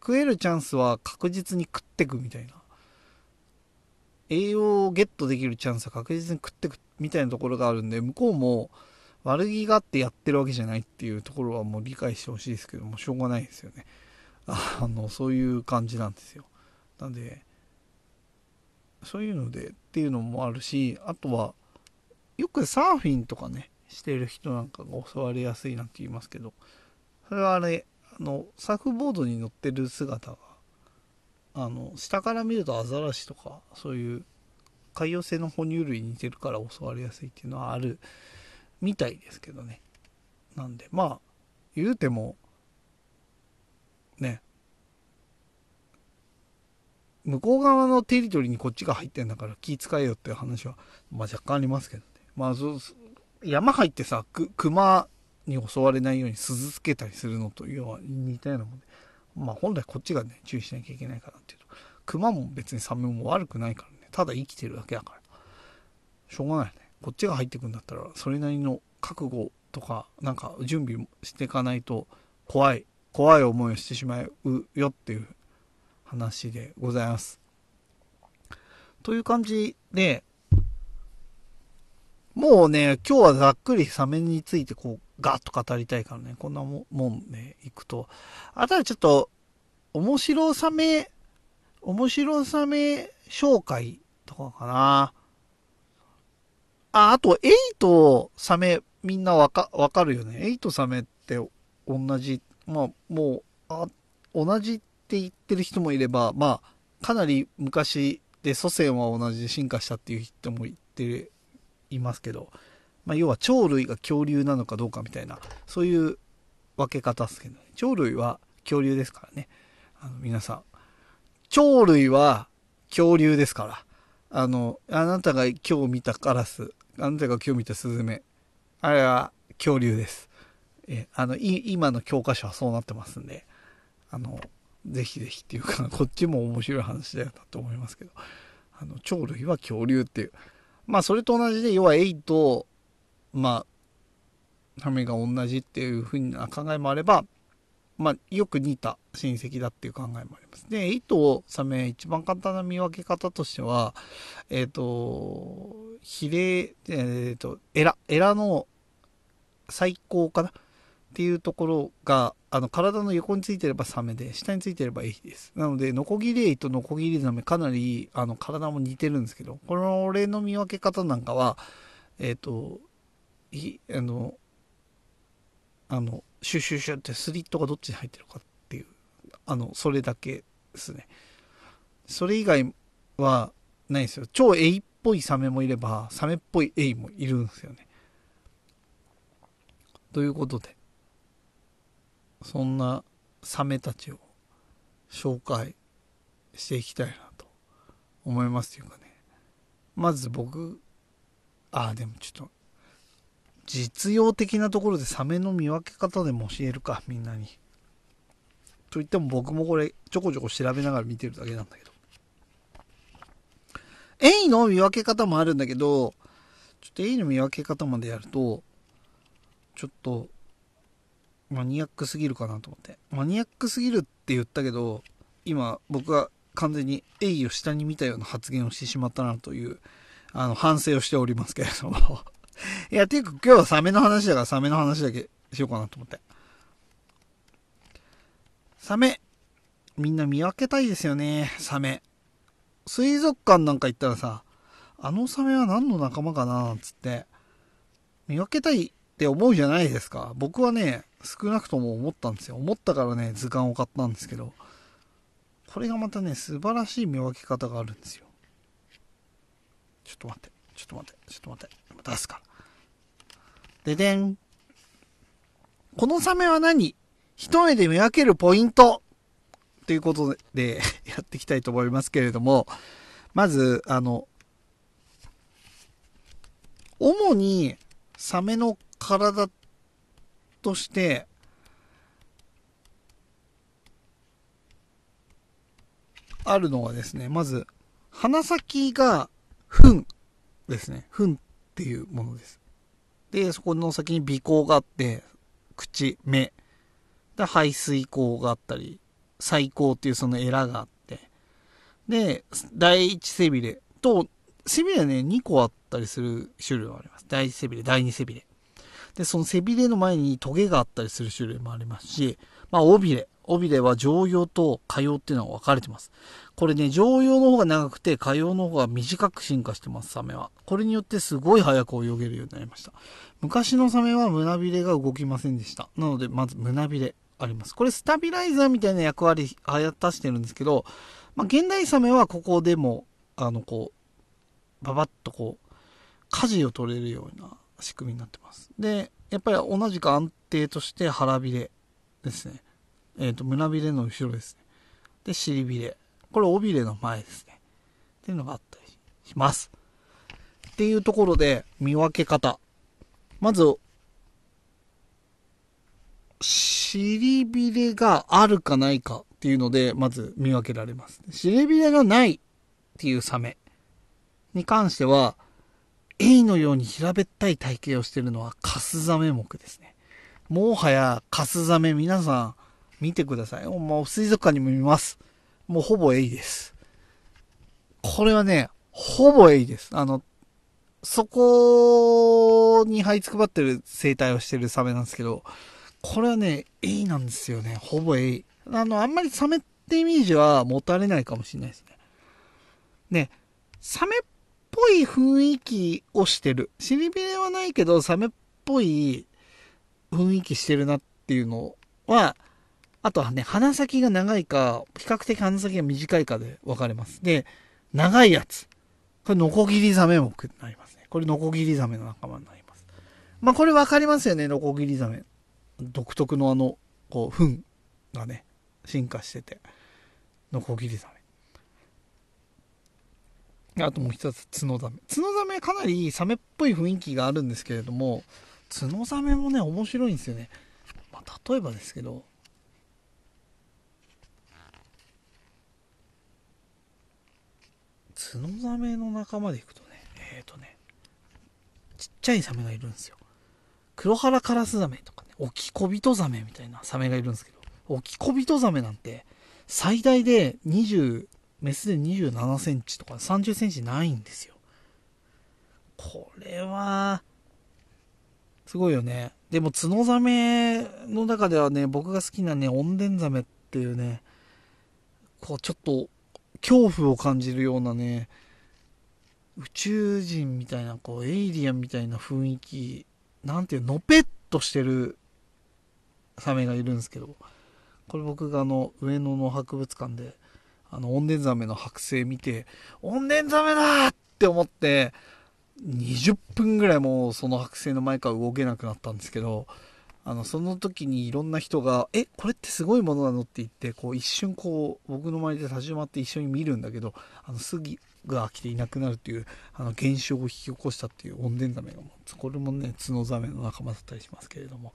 食えるチャンスは確実に食ってくみたいな。栄養をゲットできるチャンスは確実に食ってくみたいなところがあるんで、向こうも悪気があってやってるわけじゃないっていうところはもう理解してほしいですけども、しょうがないですよね。あの、そういう感じなんですよ。なんで、そういうのでっていうのもあるし、あとは、よくサーフィンとかね、してる人なんかが襲われやすいなんて言いますけど、それはあれ、あの、サーフボードに乗ってる姿があの下から見るとアザラシとかそういう海洋性の哺乳類に似てるから襲われやすいっていうのはあるみたいですけどね。なんでまあ言うてもね。向こう側のテリトリーにこっちが入ってんだから気使えよっていう話は、まあ、若干ありますけどね。まあそう山入ってさ熊に襲われないように鈴つけたりするのというのは似たようなもんで。まあ本来こっちがね、注意しなきゃいけないかなっていうと、熊も別にサメも悪くないからね、ただ生きてるだけだから、しょうがないね。こっちが入ってくんだったら、それなりの覚悟とか、なんか準備していかないと、怖い、怖い思いをしてしまうよっていう話でございます。という感じで、もうね、今日はざっくりサメについてこう、ガッと語りたいからね、こんなもんね、行くと。あとはちょっと、面白サメ、面白サメ紹介とかかな。あ、あと、エイとサメ、みんなわか、わかるよね。エイとサメって同じ、まあ、もう、あ、同じって言ってる人もいれば、まあ、かなり昔で祖先は同じで進化したっていう人も言っていますけど、まあ、要は鳥類が恐竜なのかどうかみたいな、そういう分け方ですけど、ね、鳥類は恐竜ですからね。あの、皆さん。鳥類は恐竜ですから。あの、あなたが今日見たカラス、あなたが今日見たスズメ、あれは恐竜です。え、あの、今の教科書はそうなってますんで、あの、ぜひぜひっていうか、こっちも面白い話だよなと思いますけど、あの、鳥類は恐竜っていう。まあ、それと同じで、要はエイと、まあ、ハメが同じっていうふうな考えもあれば、まあ、よく似た親戚だっていう考えもあります。で、糸を、サメ、一番簡単な見分け方としては、えっ、ー、と、比例、えっ、ー、と、エラ、エラの最高かなっていうところが、あの、体の横についてればサメで、下についてればエイです。なので、ノコギリエイとノコギリザメかなり、あの、体も似てるんですけど、この俺の見分け方なんかは、えっ、ー、と、い、あの、あの、シュシュシュってスリットがどっちに入ってるかっていう、あの、それだけですね。それ以外はないですよ。超エイっぽいサメもいれば、サメっぽいエイもいるんですよね。ということで、そんなサメたちを紹介していきたいなと思いますというかね。まず僕、ああ、でもちょっと実用的なところでサメの見分け方でも教えるか、みんなに。と言っても僕もこれちょこちょこ調べながら見てるだけなんだけど。エイの見分け方もあるんだけど、ちょっとエイの見分け方までやると、ちょっと、マニアックすぎるかなと思って。マニアックすぎるって言ったけど、今僕は完全にエイを下に見たような発言をしてしまったなという、あの、反省をしておりますけれどもいや、ていうか今日はサメの話だからサメの話だけしようかなと思って。サメ。みんな見分けたいですよね、サメ。水族館なんか行ったらさ、あのサメは何の仲間かなつって、見分けたいって思うじゃないですか。僕はね、少なくとも思ったんですよ。思ったからね、図鑑を買ったんですけど、これがまたね、素晴らしい見分け方があるんですよ。ちょっと待って、ちょっと待って、ちょっと待って、出すから。ででん。このサメは何？一目で見分けるポイントということで やっていきたいと思いますけれども、まず、あの、主にサメの体として、あるのはですね、まず、鼻先が、糞ですね。糞っていうものです。で、そこの先に鼻孔があって、口、目。で、排水口があったり、細孔っていうそのエラがあって。で、第一背びれと、背びれはね、2個あったりする種類はあります。第一背びれ、第二背びれ。で、その背びれの前にトゲがあったりする種類もありますし、まあ、尾びれ。尾びれは常用と下用っていうのが分かれてます。これね、常用の方が長くて、下用の方が短く進化してます、サメは。これによってすごい早く泳げるようになりました。昔のサメは胸びれが動きませんでした。なので、まず胸びれあります。これスタビライザーみたいな役割、果たしてるんですけど、まあ、現代サメはここでも、あの、こう、ババッとこう、舵を取れるような仕組みになってます。で、やっぱり同じく安定として腹びれですね。えっ、ー、と、胸びれの後ろですね。で、尻びれ。これ尾びれの前ですね。っていうのがあったりします。っていうところで見分け方。まず、尻びれがあるかないかっていうので、まず見分けられます。尻びれがないっていうサメに関しては、エイのように平べったい体型をしているのはカスザメ目ですね。もはやカスザメ皆さん見てください。もう水族館にも見ます。もうほぼエイです。これはね、ほぼエイです。あの、そこに這いつくばってる生態をしてるサメなんですけど、これはね、エイなんですよね。ほぼエイ。あの、あんまりサメってイメージは持たれないかもしれないですね。ね、サメっぽい雰囲気をしてる。尻びれはないけど、サメっぽい雰囲気してるなっていうのは、あとはね、鼻先が長いか、比較的鼻先が短いかで分かれます。で、長いやつ。これ、ノコギリザメ目になりますね。これ、ノコギリザメの仲間になります。まあ、これ分かりますよね、ノコギリザメ。独特のあの、こう、糞がね、進化してて。ノコギリザメ。あともう一つ、角ザメ。角ザメかなりサメっぽい雰囲気があるんですけれども、角ザメもね、面白いんですよね。まあ、例えばですけど、角ザメの仲間でいくとね、えっ、ー、とね、ちっちゃいサメがいるんですよ。黒原カラスザメとかね、オキコビトザメみたいなサメがいるんですけど、オキコビトザメなんて、最大で20、メスで27センチとか30センチないんですよ。これは、すごいよね。でも、角ザメの中ではね、僕が好きなね、オンデンザメっていうね、こう、ちょっと恐怖を感じるようなね、宇宙人みたいな、こう、エイリアンみたいな雰囲気、なんていうの、のぺっとしてるサメがいるんですけど、これ僕があの、上野の博物館で、あの、オンデンザメの剥製見て、オンデンザメだって思って、20分ぐらいもうその剥製の前から動けなくなったんですけど、あの、その時にいろんな人が、え、これってすごいものなのって言って、こう一瞬こう、僕の周りで立ち止まって一緒に見るんだけど、あの、杉が来ていなくなるっていう、あの、現象を引き起こしたっていうオンデンザメが、これもね、角ザメの仲間だったりしますけれども、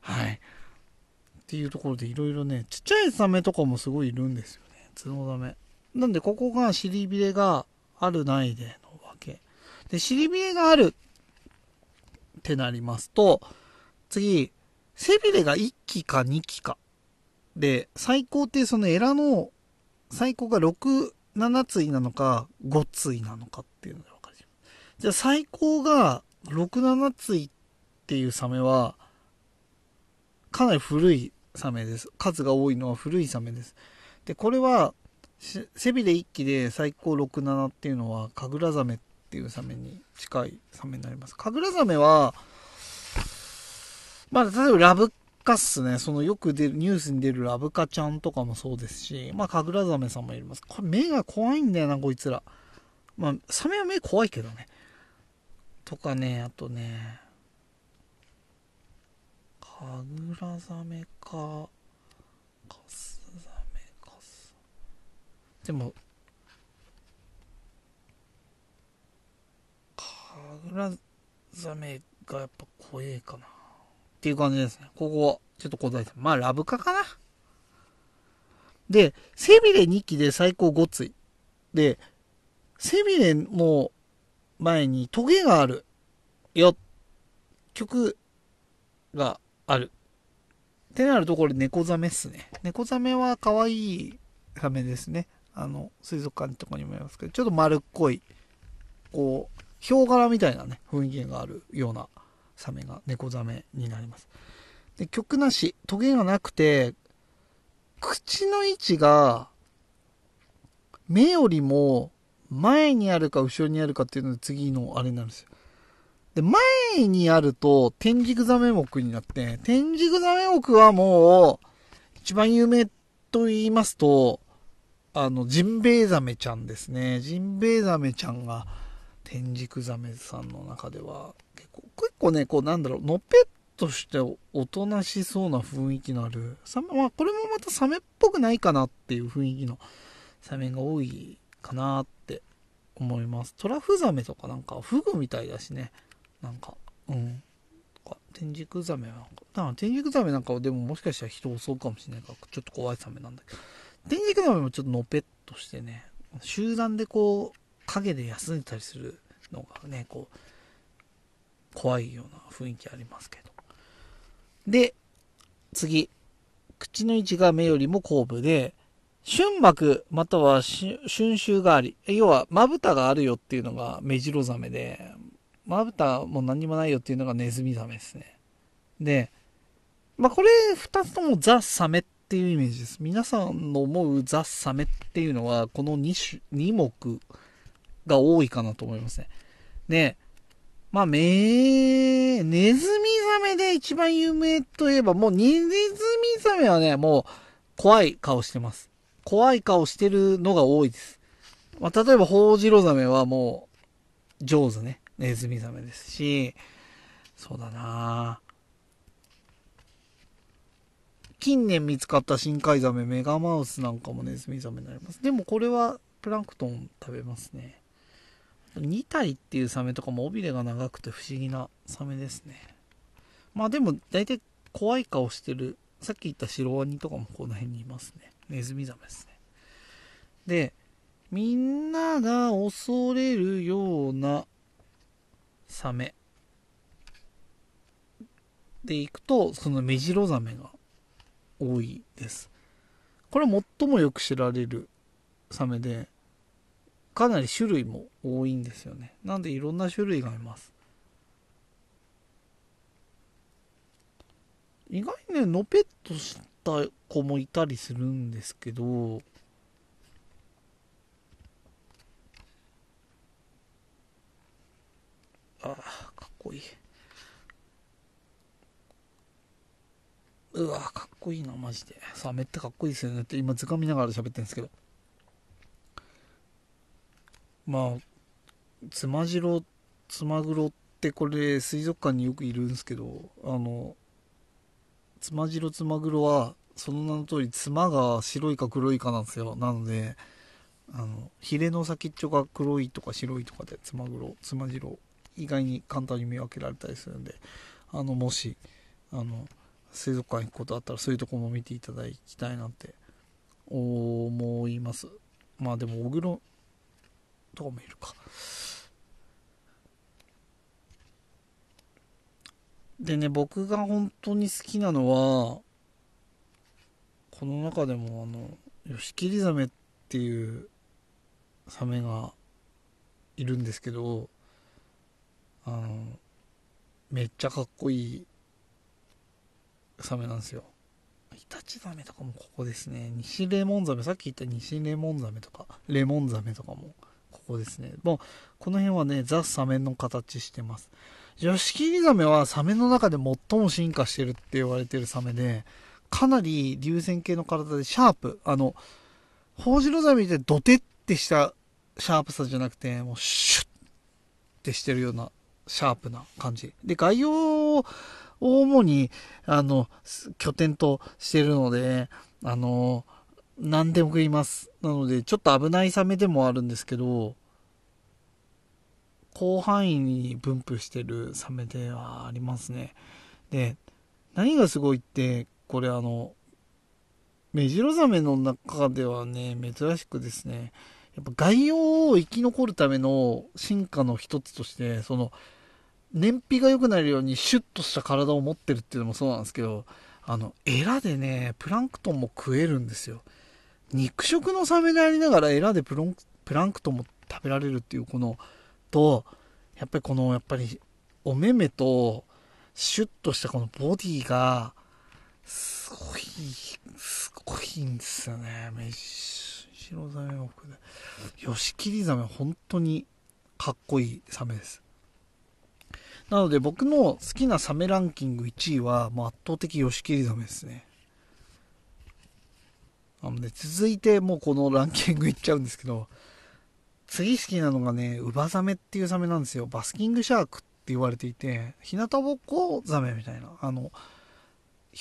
はい。っていうところでいろいろね、ちっちゃいザメとかもすごいいるんですよね、角ザメ。なんで、ここが尻びれがあるないでのわけ。で、尻びれがあるってなりますと、次、背びれが1期か2期か。で、最高ってそのエラの最高が6、7対なのか5対なのかっていうのが分かります。じゃあ最高が6、7対っていうサメはかなり古いサメです。数が多いのは古いサメです。で、これは背びれ1期で最高6、7っていうのはカグラザメっていうサメに近いサメになります。カグラザメはまあ、例えばラブカっすね。そのよく出る、ニュースに出るラブカちゃんとかもそうですし、まあ、カグラザメさんもいます。これ目が怖いんだよな、こいつら。まあ、サメは目怖いけどね。とかね、あとね、カグラザメか、カスザメカス。でも、カグラザメがやっぱ怖えかな。っていう感じですね。ここ、ちょっと答えて。まあ、ラブカかな。で、背びれ2期で最高5対。で、背びれの前にトゲがある。よ。曲がある。ってなると、これ猫ザメっすね。猫ザメは可愛いサメですね。あの、水族館とかにもいますけど、ちょっと丸っこい、こう、ヒョウ柄みたいなね、雰囲気があるようなサメが猫ザメになります。で、曲なし、トゲがなくて、口の位置が、目よりも前にあるか後ろにあるかっていうので次のあれになるんですよ。で、前にあると天竺ザメ目になって、天竺ザメ目はもう、一番有名と言いますと、あの、ジンベエザメちゃんですね。ジンベエザメちゃんが、天竺ザメさんの中では結構、ね、こうなんだろう、のっぺっとしておとなしそうな雰囲気のある、サメ、まあこれもまたサメっぽくないかなっていう雰囲気のサメが多いかなって思います。トラフザメとかなんかフグみたいだしね。なんか、うん。か天竺ザメはだから天竺ザメなんかはでももしかしたら人を襲うかもしれないからちょっと怖いサメなんだけど天竺ザメもちょっとのぺっとしてね集団でこう影で休んでたりするのがねこう怖いような雰囲気ありますけど。で次。口の位置が目よりも後部で春膜または春秋があり要はまぶたがあるよっていうのが目白ザメでまぶたも何もないよっていうのがネズミザメですね。でまあこれ2つともザ・サメっていうイメージです。皆さんの思うザ・サメっていうのはこの 2, 種2目が多いかなと思いますね。でまあ、めネズミザメで一番有名といえば、もうネズミザメはね、もう怖い顔してます。怖い顔してるのが多いです。まあ、例えば、ホウジロザメはもう、上手ね。ネズミザメですし、そうだな近年見つかった深海ザメ、メガマウスなんかもネズミザメになります。でもこれはプランクトン食べますね。ニタリっていうサメとかも尾びれが長くて不思議なサメですね。まあでも大体怖い顔してる、さっき言ったシロワニとかもこの辺にいますね。ネズミザメですね。で、みんなが恐れるようなサメでいくと、そのメジロザメが多いです。これは最もよく知られるサメで、かなり種類も多いんですよね。なんでいろんな種類がいます。意外にね、のぺっとした子もいたりするんですけど、あ、かっこいい。うわかっこいいな、マジで。さあ、めっちゃかっこいいですよねって今図鑑見ながら喋ってるんですけど。まあつまじろつまぐろってこれ水族館によくいるんですけどあのつまじろつまぐろはその名の通り妻が白いか黒いかなんですよ。なのであのヒレの先っちょが黒いとか白いとかでつまぐろつまじろ意外に簡単に見分けられたりするんであのもしあの水族館行くことあったらそういうとこも見ていただきたいなって思います。まあでもオグロとかもいるか。でね、僕が本当に好きなのは、この中でもあの、ヨシキリザメっていうサメがいるんですけど、あの、めっちゃかっこいいサメなんですよ。イタチザメとかもここですね。西レモンザメ、さっき言った西レモンザメとか、レモンザメとかもこですね。もう、この辺はね、ザ・サメの形してます。ヨシキリザメはサメの中で最も進化してるって言われてるサメで、かなり流線形の体でシャープ。あの、ホウジロザメでドテってしたシャープさじゃなくて、もうシュッってしてるようなシャープな感じ。で、概要を主に、あの、拠点としてるので、あの、何でも食います。なので、ちょっと危ないサメでもあるんですけど、広範囲に分布してるサメではありますね。で、何がすごいって、これあの、メジロザメの中ではね、珍しくですね、やっぱ外洋を生き残るための進化の一つとして、その、燃費が良くなるようにシュッとした体を持ってるっていうのもそうなんですけど、あの、エラでね、プランクトンも食えるんですよ。肉食のサメでありながらエラでプロンプランクトンも食べられるっていうこのとやっぱりこのやっぱりお目目とシュッとしたこのボディがすごいすごいんですよね。メシロザメも含めヨシキリザメ本当にかっこいいサメです。なので僕の好きなサメランキング1位はもう圧倒的ヨシキリザメですね。あのね、続いてもうこのランキングいっちゃうんですけど、次好きなのがね、ウバザメっていうザメなんですよ。バスキングシャークって言われていて、日向ぼっこザメみたいな。あの、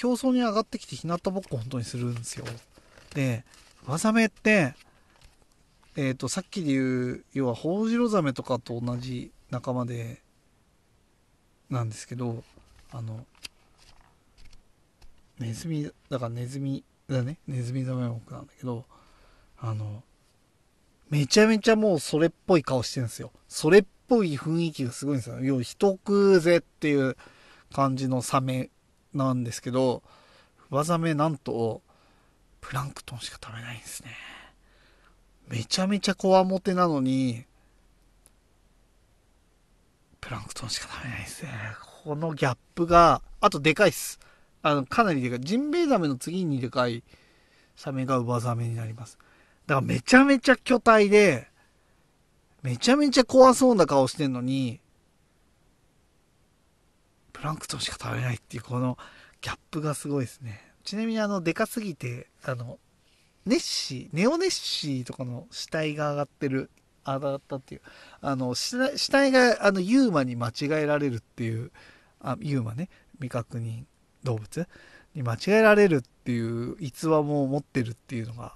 表層に上がってきて日向ぼっこ本当にするんですよ。で、ウバザメって、えっ、ー、と、さっきで言う、要はホウジロザメとかと同じ仲間で、なんですけど、あのネズミだからネズミだね。ネズミザメ目なんだけどあのめちゃめちゃもうそれっぽい顔してるんですよ。それっぽい雰囲気がすごいんですよ。要は人食うぜっていう感じのサメなんですけどフバザメなんとプランクトンしか食べないんですね。めちゃめちゃこわもてなのにプランクトンしか食べないですね。このギャップがあとでかいっす。あのかなりでかいジンベエザメの次にでかいサメがウバザメになります。だからめちゃめちゃ巨体でめちゃめちゃ怖そうな顔してんのにプランクトンしか食べないっていうこのギャップがすごいですね。ちなみにあのでかすぎてあのネッシーネオネッシーとかの死体が上がってる上がったっていうあの死体があのユーマに間違えられるっていうあユーマね未確認動物？に間違えられるっていう逸話も持ってるっていうのが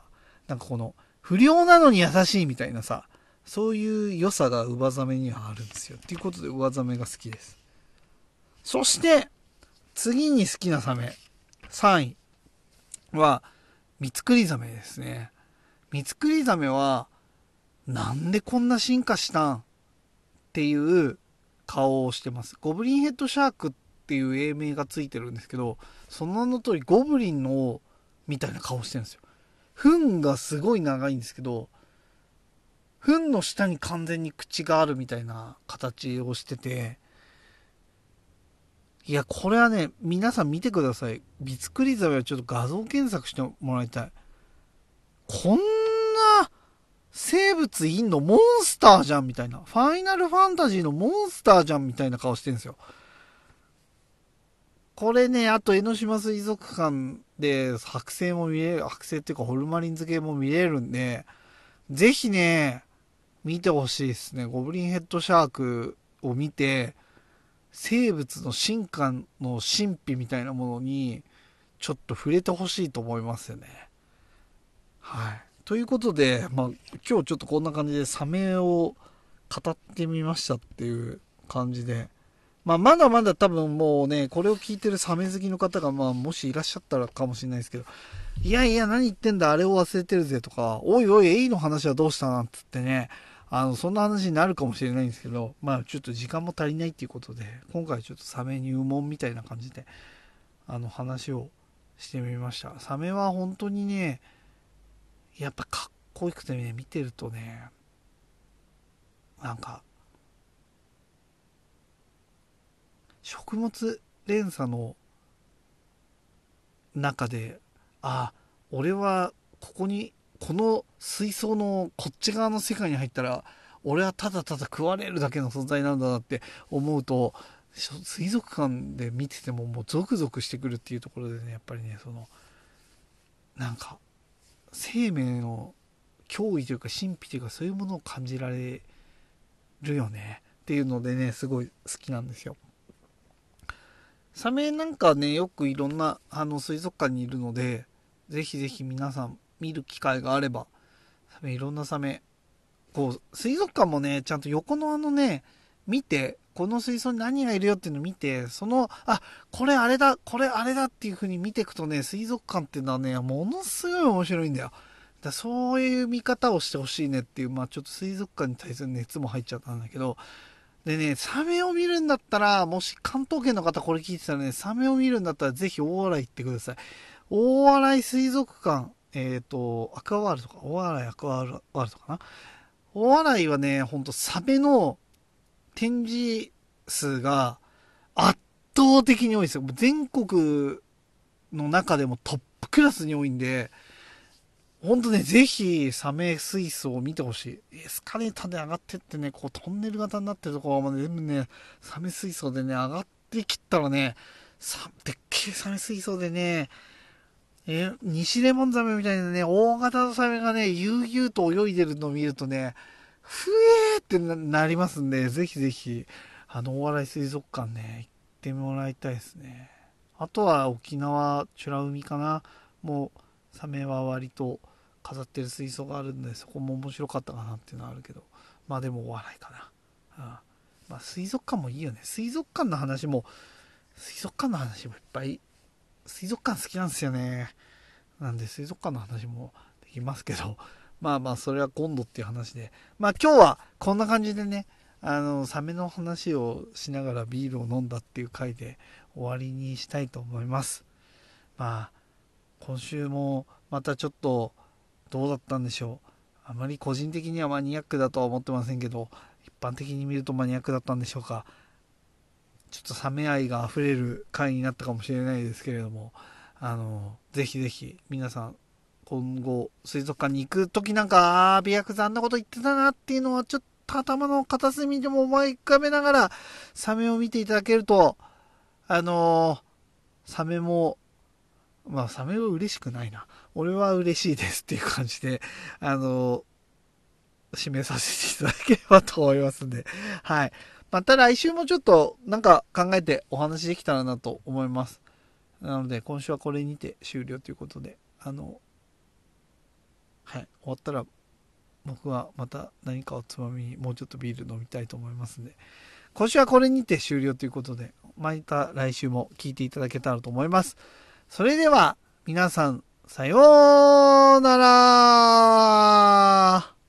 なんかこの不良なのに優しいみたいなさそういう良さが上ザメにはあるんですよっていうことで上ザメが好きです。そして次に好きなサメ3位はミツクリザメですね。ミツクリザメはなんでこんな進化したんっていう顔をしてます。ゴブリンヘッドシャークっていう英名がついてるんですけどその名の通りゴブリンのみたいな顔してるんですよ。糞がすごい長いんですけど糞の下に完全に口があるみたいな形をしてていやこれはね皆さん見てください。ビツクリザメはちょっと画像検索してもらいたい。こんな生物いんのモンスターじゃんみたいな。ファイナルファンタジーのモンスターじゃんみたいな顔してるんですよ。これね、あと江ノ島水族館で剥製も見れる、剥製っていうかホルマリン漬けも見れるんで、ぜひね、見てほしいですね。ゴブリンヘッドシャークを見て、生物の進化の神秘みたいなものに、ちょっと触れてほしいと思いますよね。はい。ということで、まあ、今日ちょっとこんな感じでサメを語ってみましたっていう感じで、まあ、まだまだ多分もうね、これを聞いてるサメ好きの方が、まあ、もしいらっしゃったらかもしれないですけど、いやいや、何言ってんだ、あれを忘れてるぜとか、おいおい、エイの話はどうしたなんつってね、あの、そんな話になるかもしれないんですけど、まあ、ちょっと時間も足りないっていうことで、今回ちょっとサメ入門みたいな感じで、あの、話をしてみました。サメは本当にね、やっぱかっこよくてね、見てるとね、なんか、食物連鎖の中であ俺はここにこの水槽のこっち側の世界に入ったら俺はただただ食われるだけの存在なんだなって思うと水族館で見ててももうゾクゾクしてくるっていうところでねやっぱりねそのなんか生命の脅威というか神秘というかそういうものを感じられるよねっていうのでねすごい好きなんですよ。サメなんかね、よくいろんなあの水族館にいるので、ぜひぜひ皆さん見る機会があれば、サメいろんなサメ、こう、水族館もね、ちゃんと横のあのね、見て、この水槽に何がいるよっていうのを見て、その、あ、これあれだ、これあれだっていう風に見ていくとね、水族館っていうのはね、ものすごい面白いんだよ。だそういう見方をしてほしいねっていう、まあちょっと水族館に対する熱も入っちゃったんだけど、でね、サメを見るんだったら、もし関東圏の方これ聞いてたらね、サメを見るんだったらぜひ大洗行ってください。大洗水族館、えっ、ー、と、アクアワールドか、大洗アクアワールドかな。大洗はね、ほんとサメの展示数が圧倒的に多いですよ。全国の中でもトップクラスに多いんで、ほんとね、ぜひ、サメ水槽を見てほしい。エスカレーターで上がってってね、こうトンネル型になってるところまで全部ね、サメ水槽でね、上がってきったらね、さ、でっけえサメ水槽でね、え西レモンザメみたいなね、大型のサメがね、悠々と泳いでるのを見るとね、ふえーってなりますんで、ぜひぜひ、あの、大洗水族館ね、行ってもらいたいですね。あとは沖縄、美ら海かな。もう、サメは割と、飾ってる水槽があるんでそこも面白かったかなっていうのはあるけどまあでもお笑いかな、うん、まあ水族館もいいよね水族館の話も水族館の話もいっぱい、水族館好きなんですよね。なんで水族館の話もできますけど、まあまあそれは今度っていう話で。まあ今日はこんな感じでね、あの、サメの話をしながらビールを飲んだっていう回で終わりにしたいと思います。まあ、今週もまたちょっとどうだったんでしょう。あまり個人的にはマニアックだとは思ってませんけど、一般的に見るとマニアックだったんでしょうか。ちょっとサメ愛が溢れる回になったかもしれないですけれども、あの、ぜひぜひ皆さん今後水族館に行く時なんか、ああ、美薬さんなこと言ってたなっていうのはちょっと頭の片隅でも思い浮かべながらサメを見ていただけると、あのー、サメも、まあサメは嬉しくないな。俺は嬉しいですっていう感じで、あの、締めさせていただければと思いますんで、はい。また来週もちょっとなんか考えてお話できたらなと思います。なので今週はこれにて終了ということで、あの、はい、終わったら僕はまた何かをつまみにもうちょっとビール飲みたいと思いますんで、今週はこれにて終了ということで、また来週も聞いていただけたらと思います。それでは皆さん、さようなら。